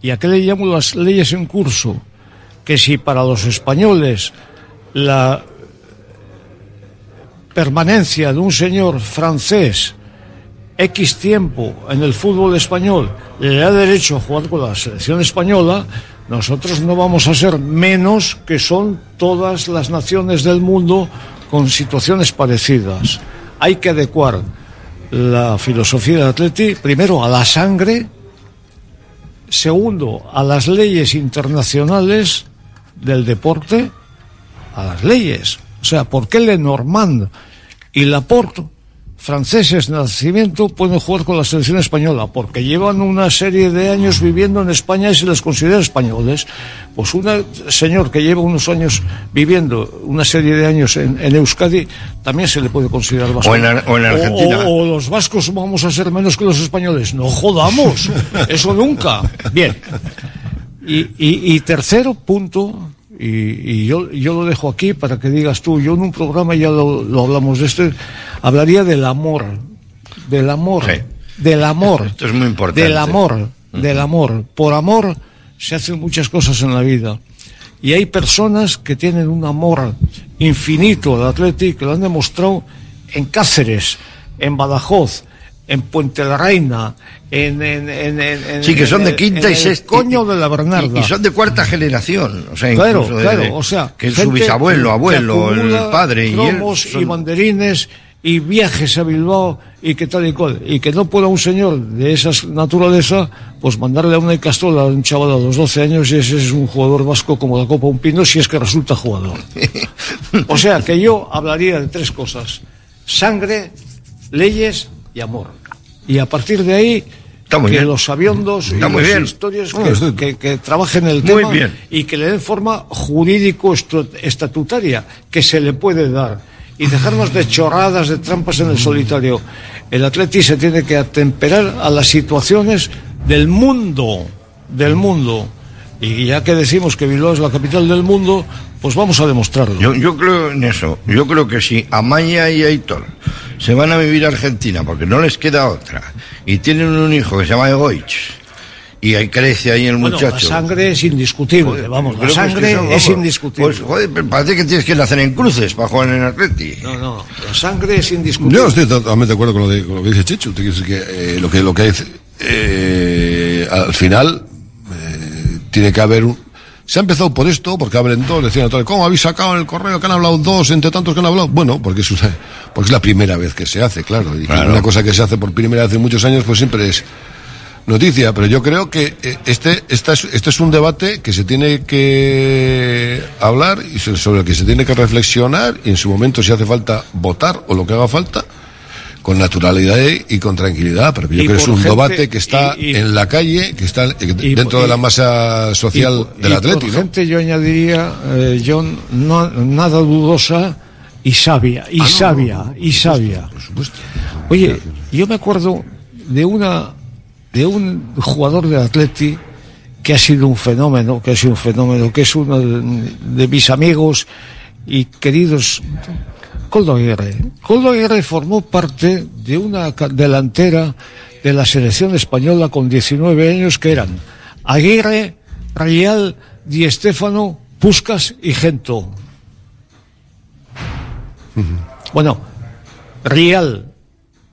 Speaker 22: ¿Y a qué le llamo las leyes en curso? Que si para los españoles la permanencia de un señor francés X tiempo en el fútbol español le da derecho a jugar con la selección española, nosotros no vamos a ser menos que son todas las naciones del mundo con situaciones parecidas. Hay que adecuar la filosofía del Atleti primero a la sangre, segundo a las leyes internacionales del deporte, a las leyes. O sea, ¿por qué Lenormand y Laporte, franceses de nacimiento, pueden jugar con la selección española? Porque llevan una serie de años viviendo en España y se les considera españoles. Pues un señor que lleva unos años viviendo una serie de años en, en Euskadi, también se le puede considerar vasco.
Speaker 19: O en Ar- o en Argentina.
Speaker 22: O, o los vascos vamos a ser menos que los españoles. No jodamos. Eso nunca. Bien. Y, y- y tercero punto, y, y yo, yo lo dejo aquí para que digas tú, yo en un programa ya lo, lo hablamos de esto, hablaría del amor, del amor, del amor,
Speaker 19: Esto es muy importante.
Speaker 22: del amor, del amor. Por amor se hacen muchas cosas en la vida. Y hay personas que tienen un amor infinito al Atlético, que lo han demostrado en Cáceres, en Badajoz, en Puente la Reina, en, en, en, en-
Speaker 19: Sí, que son de quinta y sexta.
Speaker 22: coño de la Bernarda.
Speaker 19: Y, y son de cuarta generación. O sea,
Speaker 22: Claro,
Speaker 19: de-
Speaker 22: claro,
Speaker 19: de-
Speaker 22: o sea,
Speaker 19: Que es su bisabuelo, abuelo, el padre y él.
Speaker 22: cromos y
Speaker 19: son-
Speaker 22: banderines y viajes a Bilbao y que tal y cual. Y que no pueda un señor de esa naturaleza, pues mandarle a una castola a un chaval a los 12 años y ese es un jugador vasco como la Copa Un Pino si es que resulta jugador. O sea, que yo hablaría de tres cosas. Sangre, leyes y amor. Y a partir de ahí, que
Speaker 19: bien.
Speaker 22: los aviondos y las
Speaker 19: bien.
Speaker 22: historias que,
Speaker 19: estoy-
Speaker 22: que- que trabajen el
Speaker 19: Muy
Speaker 22: tema
Speaker 19: bien.
Speaker 22: y que le den forma jurídico-estatutaria que se le puede dar y dejarnos de chorradas, de trampas en el solitario. El Atleti se tiene que atemperar a las situaciones del mundo, del mundo. Y ya que decimos que Bilbao es la capital del mundo, pues vamos a demostrarlo.
Speaker 19: Yo, yo creo en eso. Yo creo que si Amaya y Aitor se van a vivir a Argentina porque no les queda otra y tienen un hijo que se llama Egoich y ahí crece ahí el
Speaker 22: Bueno,
Speaker 19: muchacho.
Speaker 22: la sangre es indiscutible, vamos, la sangre es
Speaker 19: vamos,
Speaker 22: indiscutible.
Speaker 19: Pues, joder, pero parece que tienes que nacer en cruces para jugar en Atleti.
Speaker 22: No, no, la sangre es indiscutible.
Speaker 20: Yo estoy totalmente de acuerdo con lo, de- con lo que dice decir que, eh, lo que lo que es, eh, al final eh, tiene que haber un. Se ha empezado por esto, porque hablen todos, decían todos, ¿cómo habéis sacado en el correo que han hablado dos entre tantos que han hablado? Bueno, porque es, una- porque es la primera vez que se hace, claro. Y
Speaker 19: Claro.
Speaker 20: una cosa que se hace por primera vez en muchos años, pues siempre es noticia. Pero yo creo que eh, este, esta es, este es un debate que se tiene que hablar y so- sobre el que se tiene que reflexionar y en su momento, si hace falta, votar o lo que haga falta con naturalidad y con tranquilidad, pero que yo creo que es un
Speaker 22: gente-
Speaker 20: debate que está
Speaker 22: y- y-
Speaker 20: en la calle, que está
Speaker 22: y-
Speaker 20: dentro de la masa social del Atlético.
Speaker 22: por gente yo añadiría, eh, John, no, nada dudosa y sabia, y
Speaker 20: Ah,
Speaker 22: sabia,
Speaker 20: no, no,
Speaker 22: y sabia.
Speaker 20: Por supuesto.
Speaker 22: Oye, yo me acuerdo de una de un jugador de Atleti que ha sido un fenómeno, que ha sido un fenómeno, que es uno de, de mis amigos y queridos Coldo Aguirre. Coldo Aguirre formó parte de una delantera de la selección española con 19 años que eran Aguirre, Rial, Di Stéfano, Puscas y Gento. Bueno, Rial,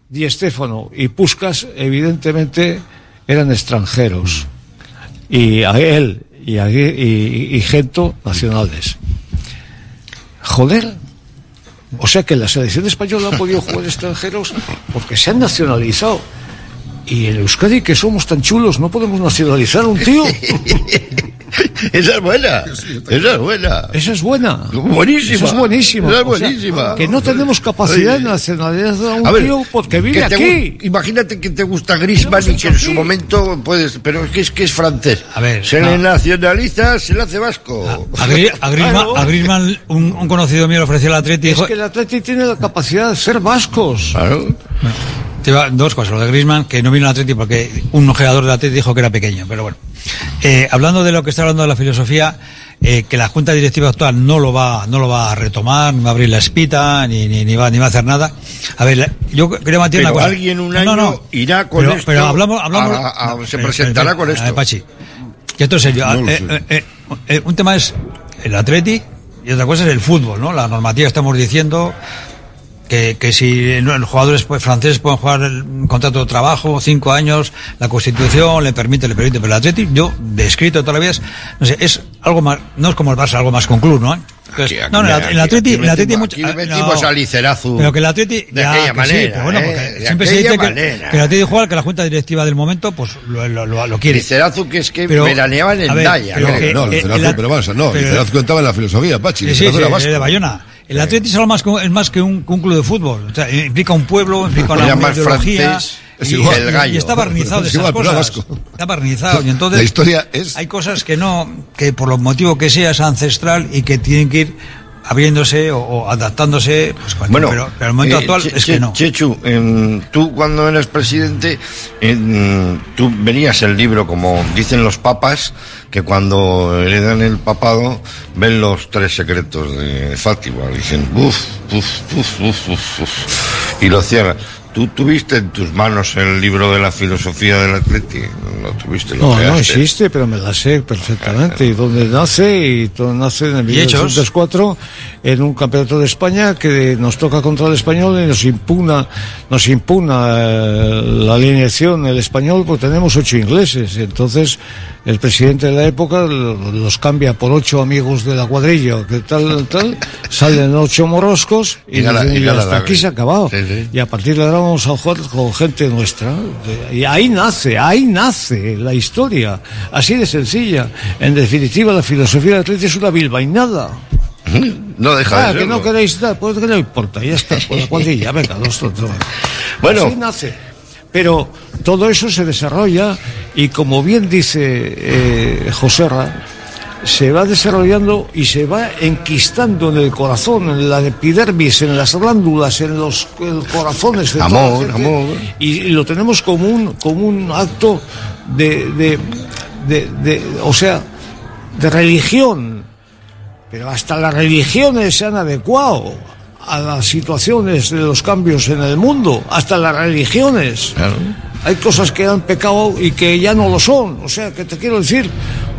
Speaker 22: Di Stéfano y Puscas evidentemente eran extranjeros y a él y, a, y, y Gento nacionales. Joder, o sea que la selección española ha podido jugar extranjeros porque se han nacionalizado. Y en Euskadi, que somos tan chulos, no podemos nacionalizar a un tío.
Speaker 19: Esa es buena. Esa es buena.
Speaker 22: Esa es buena.
Speaker 19: Buenísima.
Speaker 22: Esa es buenísima.
Speaker 19: Esa es
Speaker 22: O sea,
Speaker 19: buenísima.
Speaker 22: que no tenemos capacidad de nacionalizar a un
Speaker 19: A ver,
Speaker 22: tío porque vive
Speaker 19: que te
Speaker 22: aquí.
Speaker 19: imagínate que te gusta Griezmann y que en su momento puedes, pero es que es que es francés.
Speaker 21: A ver,
Speaker 19: se
Speaker 21: no.
Speaker 19: le nacionaliza, se le hace vasco.
Speaker 21: A, Gri- a Griezmann,
Speaker 22: Claro.
Speaker 21: a Griezmann, un, un conocido mío le ofreció al Atleti y
Speaker 22: Es
Speaker 21: dijo,
Speaker 22: que el Atleti tiene la capacidad de ser vascos.
Speaker 21: Dos cosas. Lo de Griezmann, que no vino al Atleti porque un jugador del Atleti dijo que era pequeño, pero bueno. Eh, hablando de lo que está hablando de la filosofía, eh, que la Junta Directiva actual no lo va, no lo va a retomar, no va a abrir la espita, ni, ni, ni va, ni va a hacer nada. A ver, la- yo quería mantener una cosa.
Speaker 19: alguien un año
Speaker 21: no, no.
Speaker 19: irá con
Speaker 21: pero,
Speaker 19: esto.
Speaker 21: Pero hablamos, hablamos
Speaker 19: a- a-
Speaker 21: no,
Speaker 19: se presentará con esto.
Speaker 21: Pachi, que esto es serio.
Speaker 19: No
Speaker 21: Eh, eh, eh, un tema es el Atleti y otra cosa es el fútbol, ¿no? La normativa estamos diciendo que, que si no, los jugadores pues, franceses pueden jugar el un contrato de trabajo, cinco años, la Constitución le permite, le permite, pero el Atleti, yo, de escrito todavía es, no sé, es algo más, no es como el Barça, algo más con club, ¿no? Entonces,
Speaker 19: Aquí,
Speaker 21: no, no, el,
Speaker 19: aquí,
Speaker 21: el Atleti,
Speaker 19: aquí
Speaker 21: el Atleti
Speaker 19: metimos-
Speaker 21: mucho-
Speaker 19: aquí metimos
Speaker 21: no.
Speaker 19: a Lizarazu
Speaker 21: Pero que el Atleti,
Speaker 19: de
Speaker 21: ya,
Speaker 19: aquella
Speaker 21: que sí,
Speaker 19: manera,
Speaker 21: pero bueno,
Speaker 19: ¿eh?
Speaker 21: porque
Speaker 19: De
Speaker 21: siempre se dice que,
Speaker 19: manera.
Speaker 21: que el Atleti juega, que la Junta Directiva del momento, pues lo, lo, lo, lo quiere.
Speaker 19: Lizarazu que es que
Speaker 21: Pero,
Speaker 19: veraneaban en Daya.
Speaker 21: pero
Speaker 19: ¿no?
Speaker 21: que-
Speaker 20: no,
Speaker 21: eh,
Speaker 20: Lizarazu,
Speaker 21: el-
Speaker 20: pero vamos, no,
Speaker 21: pero-
Speaker 20: Lizarazu contaba en la filosofía, Pachi,
Speaker 21: Sí, sí,
Speaker 20: Lizarazu
Speaker 21: sí,
Speaker 20: era vasco.
Speaker 21: de Bayona. El Atleti es más que, un- es más que un, club de fútbol. O sea, implica un pueblo, implica una, ideología.
Speaker 19: es
Speaker 21: y,
Speaker 19: igual. el gallo.
Speaker 21: y está barnizado de
Speaker 20: Es
Speaker 21: esas
Speaker 20: igual,
Speaker 21: cosas.
Speaker 20: vasco.
Speaker 21: Está barnizado. Y entonces
Speaker 20: La historia es-
Speaker 21: hay cosas que no, que por lo motivo que sea es ancestral y que tienen que ir abriéndose o, o adaptándose. Pues, cuando-
Speaker 19: Bueno,
Speaker 21: pero, pero el momento
Speaker 19: eh,
Speaker 21: actual
Speaker 19: Che-
Speaker 21: es que no.
Speaker 19: Chechu, em, tú cuando eras presidente, tú venías el libro, como dicen los papas, que cuando heredan el papado ven los tres secretos de Fátima. Dicen, uff, uff, uff, uff, uff, uff", y lo cierran. ¿Tú tuviste en tus manos el libro de la filosofía del Atleti? No tuviste, lo
Speaker 22: No, no existe, pero me la sé perfectamente. Y dónde nace, y todo nace en el
Speaker 21: ¿Y hechos?
Speaker 22: 1904, en un campeonato de España que nos toca contra el español y nos impugna, nos impugna eh, la alineación el español, porque tenemos ocho ingleses. Entonces, el presidente de la época lo- los cambia por ocho amigos de la cuadrilla, que tal, tal, salen ocho morroscos y,
Speaker 19: Y
Speaker 22: dicen,
Speaker 19: y
Speaker 22: "Y hasta
Speaker 19: la-
Speaker 22: aquí se ha acabado.
Speaker 19: Sí, sí.
Speaker 22: Y a partir de ahora vamos a jugar con gente nuestra. Y ahí nace, ahí nace la historia. Así de sencilla. En definitiva, la filosofía del Atleti es una bilbainada.
Speaker 19: No deja
Speaker 22: Ah,
Speaker 19: de
Speaker 22: que no queréis dar, pues que no importa, ya está, por la cuadrilla, venga, los otros.
Speaker 19: Bueno.
Speaker 22: Así nace. Pero todo eso se desarrolla y como bien dice eh, Joserra, se va desarrollando y se va enquistando en el corazón, en la epidermis, en las glándulas, en los en corazones de toda la
Speaker 19: Amor, amor.
Speaker 22: Y, y lo tenemos como un, como un acto de, de, de- de- o sea, de religión. Pero hasta las religiones se han adecuado a las situaciones de los cambios en el mundo, hasta las religiones. Hay cosas que han pecado y que ya no lo son. O sea, que te quiero decir,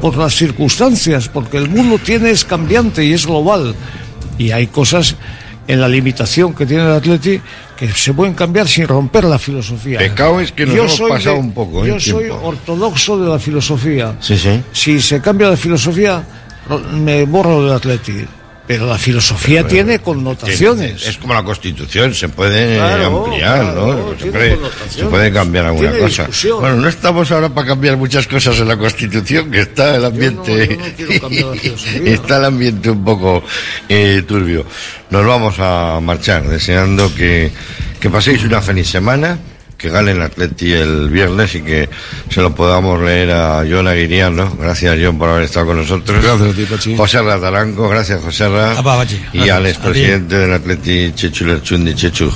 Speaker 22: por las circunstancias, porque el mundo tiene es cambiante y es global. Y hay cosas en la limitación que tiene el Atleti que se pueden cambiar sin romper la filosofía.
Speaker 19: Pecado es que nos
Speaker 22: Yo
Speaker 19: hemos pasado
Speaker 22: de-
Speaker 19: un poco, ¿eh?
Speaker 22: Yo soy
Speaker 19: tiempo.
Speaker 22: ortodoxo de la filosofía.
Speaker 19: Sí, sí.
Speaker 22: Si se cambia la filosofía, me borro del Atleti. Pero la filosofía
Speaker 19: Pero,
Speaker 22: tiene
Speaker 19: Tiene-
Speaker 22: connotaciones.
Speaker 19: Es como la Constitución, se puede
Speaker 22: Claro,
Speaker 19: ampliar,
Speaker 22: claro,
Speaker 19: ¿no? Se puede,
Speaker 22: connotaciones.
Speaker 19: se puede cambiar alguna cosa.
Speaker 22: discusión.
Speaker 19: Bueno, no estamos ahora para cambiar muchas cosas en la Constitución, que está el ambiente,
Speaker 22: no
Speaker 19: está el ambiente un poco eh, turbio. Nos vamos a marchar, deseando que, que paséis una feliz semana, que gane el Atleti el viernes y que se lo podamos leer a John Aguiriano. Gracias, John, por haber estado con nosotros.
Speaker 20: Gracias a ti, Pachi.
Speaker 19: José Rataranco, gracias, José Ra.
Speaker 21: Apa, Pachi.
Speaker 19: Y al
Speaker 21: A
Speaker 19: expresidente del Atleti, Chechu Lerchundi, Chechu,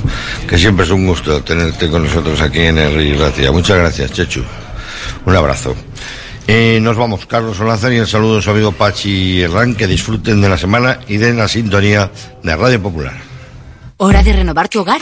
Speaker 19: que siempre es un gusto tenerte con nosotros aquí en el Rey Gracia. Muchas gracias, Chechu. Un abrazo. Eh, nos vamos, Carlos Solázar, y el saludo de su amigo Pachi Herrán, que disfruten de la semana y de la sintonía de Radio Popular.
Speaker 25: ¿Hora de renovar tu hogar?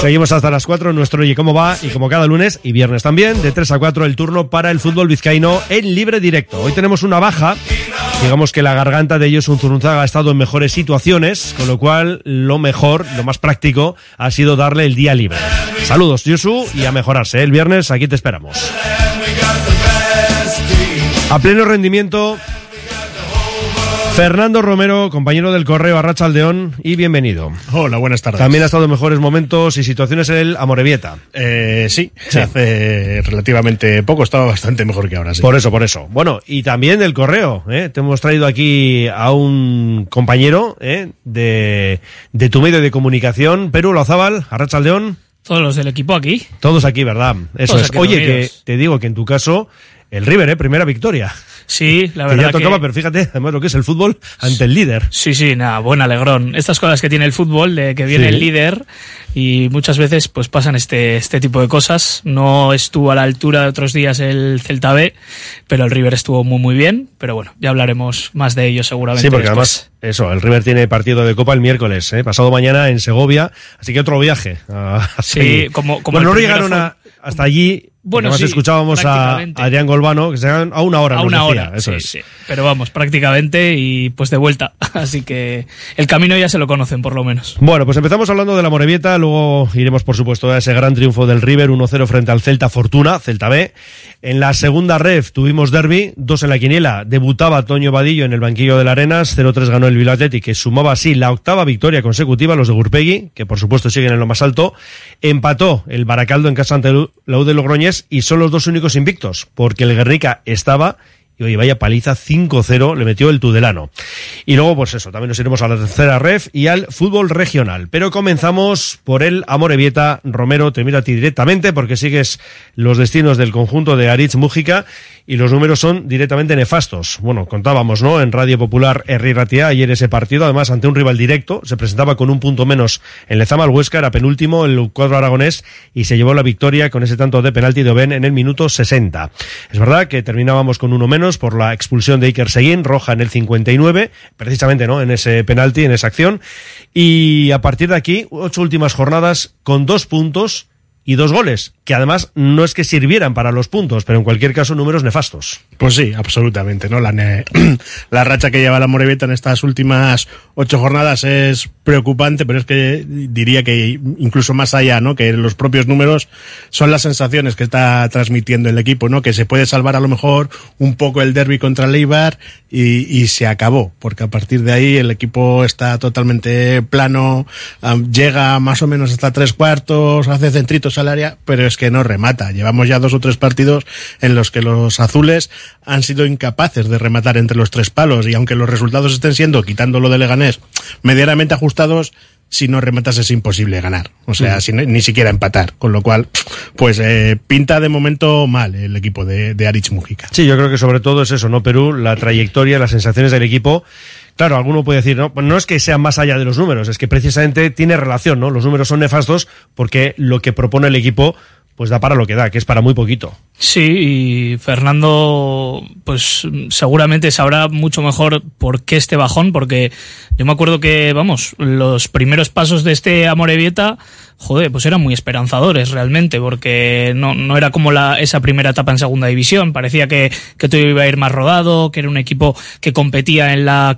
Speaker 3: Seguimos hasta las 4 nuestro Oye Cómo Va y como cada lunes y viernes también, de 3 a 4 el turno para el fútbol vizcaíno en libre directo. Hoy tenemos una baja, digamos que la garganta de ellos un Zurunzaga ha estado en mejores situaciones, con lo cual lo mejor, lo más práctico ha sido darle el día libre. Saludos Yusu y a mejorarse. El viernes aquí te esperamos. A pleno rendimiento Fernando Romero, compañero del correo Arracha Aldeón, y bienvenido.
Speaker 26: Hola, buenas tardes.
Speaker 3: También ha estado en mejores momentos y situaciones en el Amorebieta.
Speaker 26: Eh, sí, hace relativamente poco estaba bastante mejor que ahora, sí.
Speaker 3: Por eso, por eso. Bueno, y también del correo, ¿eh? Te hemos traído aquí a un compañero ¿eh? de, de tu medio de comunicación, Perú Lozábal, Arracha Aldeón.
Speaker 27: Todos los del equipo aquí.
Speaker 3: Todos aquí, ¿verdad? Eso
Speaker 27: Todos
Speaker 3: es. Oye, que te digo que en tu caso, el River, ¿eh? Primera victoria.
Speaker 27: Sí, la
Speaker 3: Que
Speaker 27: verdad
Speaker 3: ya tocaba,
Speaker 27: que-
Speaker 3: pero fíjate, además lo que es el fútbol ante el líder.
Speaker 27: Sí, sí, nada, buen alegrón. Estas cosas que tiene el fútbol, de que viene
Speaker 3: Sí.
Speaker 27: el líder y muchas veces pues pasan este, este tipo de cosas. No estuvo a la altura de otros días el Celta B, pero el River estuvo muy muy bien. Pero bueno, ya hablaremos más de ello seguramente.
Speaker 3: Sí, porque
Speaker 27: después.
Speaker 3: además, eso, el River tiene partido de Copa el miércoles, ¿eh? pasado mañana en Segovia, así que otro viaje. ah,
Speaker 27: Sí, como- como
Speaker 3: bueno, no llegaron
Speaker 27: fue-
Speaker 3: a- hasta allí.
Speaker 27: Bueno,
Speaker 3: además
Speaker 27: sí,
Speaker 3: escuchábamos a, Adrián Golbano, que se a una hora.
Speaker 27: a una
Speaker 3: decía,
Speaker 27: hora,
Speaker 3: eso
Speaker 27: sí,
Speaker 3: es.
Speaker 27: sí. Pero vamos, prácticamente y pues de vuelta. Así que el camino ya se lo conocen por lo menos.
Speaker 3: Bueno, pues empezamos hablando de la Morevieta, luego iremos por supuesto a ese gran triunfo del River 1-0 frente al Celta Fortuna, Celta B. En la segunda ref tuvimos derby, dos en la quiniela, debutaba Toño Vadillo en el banquillo del Arenas, 0-3 ganó el Athletic, que sumaba así la octava victoria consecutiva, los de Gurpegui, que por supuesto siguen en lo más alto, empató el Baracaldo en casa ante la U de Y son los dos únicos invictos, porque el Guernica estaba y oye, vaya paliza 5-0 le metió el Tudelano. Y luego, pues eso, también nos iremos a la tercera ref y al fútbol regional. Pero comenzamos por el Amorebieta. Romero, te miro a ti directamente porque sigues los destinos del conjunto de Aritz Mújica y los números son directamente nefastos. Bueno, contábamos, ¿no? En Radio Popular Herri Ratia ayer ese partido, además ante un rival directo, se presentaba con un punto menos en Lezama al Huesca, era penúltimo el cuadro aragonés y se llevó la victoria con ese tanto de penalti de Oben en el minuto 60. Es verdad que terminábamos con uno menos por la expulsión de Iker Seguín, roja en el 59, precisamente, ¿no? En ese penalti, en esa acción. Y a partir de aquí, ocho últimas jornadas con dos puntos y dos goles, que además no es que sirvieran para los puntos, pero en cualquier caso números nefastos.
Speaker 26: Pues sí, absolutamente, ¿no? La, la racha que lleva la Morevieta en estas últimas ocho jornadas es preocupante, pero es que diría que incluso más allá, ¿no? Que los propios números son las sensaciones que está transmitiendo el equipo, ¿no? Que se puede salvar a lo mejor un poco el derby contra el y se acabó, porque a partir de ahí el equipo está totalmente plano, llega más o menos hasta tres cuartos, hace centritos al área, pero es que no remata. Llevamos ya dos o tres partidos en los que los azules han sido incapaces de rematar entre los tres palos y aunque los resultados estén siendo, quitando lo de Leganés, medianamente ajustados, si no rematas es imposible ganar. O sea,
Speaker 3: Mm.
Speaker 26: si no- ni siquiera empatar. Con lo cual, pues eh, pinta de momento mal el equipo de, de Arich Mujica.
Speaker 3: Sí, yo creo que sobre todo es eso, ¿no? Perú, la trayectoria, las sensaciones del equipo. Claro, alguno puede decir, no, no es que sea más allá de los números, es que precisamente tiene relación, ¿no? Los números son nefastos porque lo que propone el equipo, pues da para lo que da, que es para muy poquito.
Speaker 27: Sí, y Fernando, pues seguramente sabrá mucho mejor por qué este bajón, porque yo me acuerdo que, vamos, los primeros pasos de este Amorebieta, joder, pues eran muy esperanzadores realmente, porque no, no era como la, esa primera etapa en segunda división, parecía que, que todo iba a ir más rodado, que era un equipo que competía en la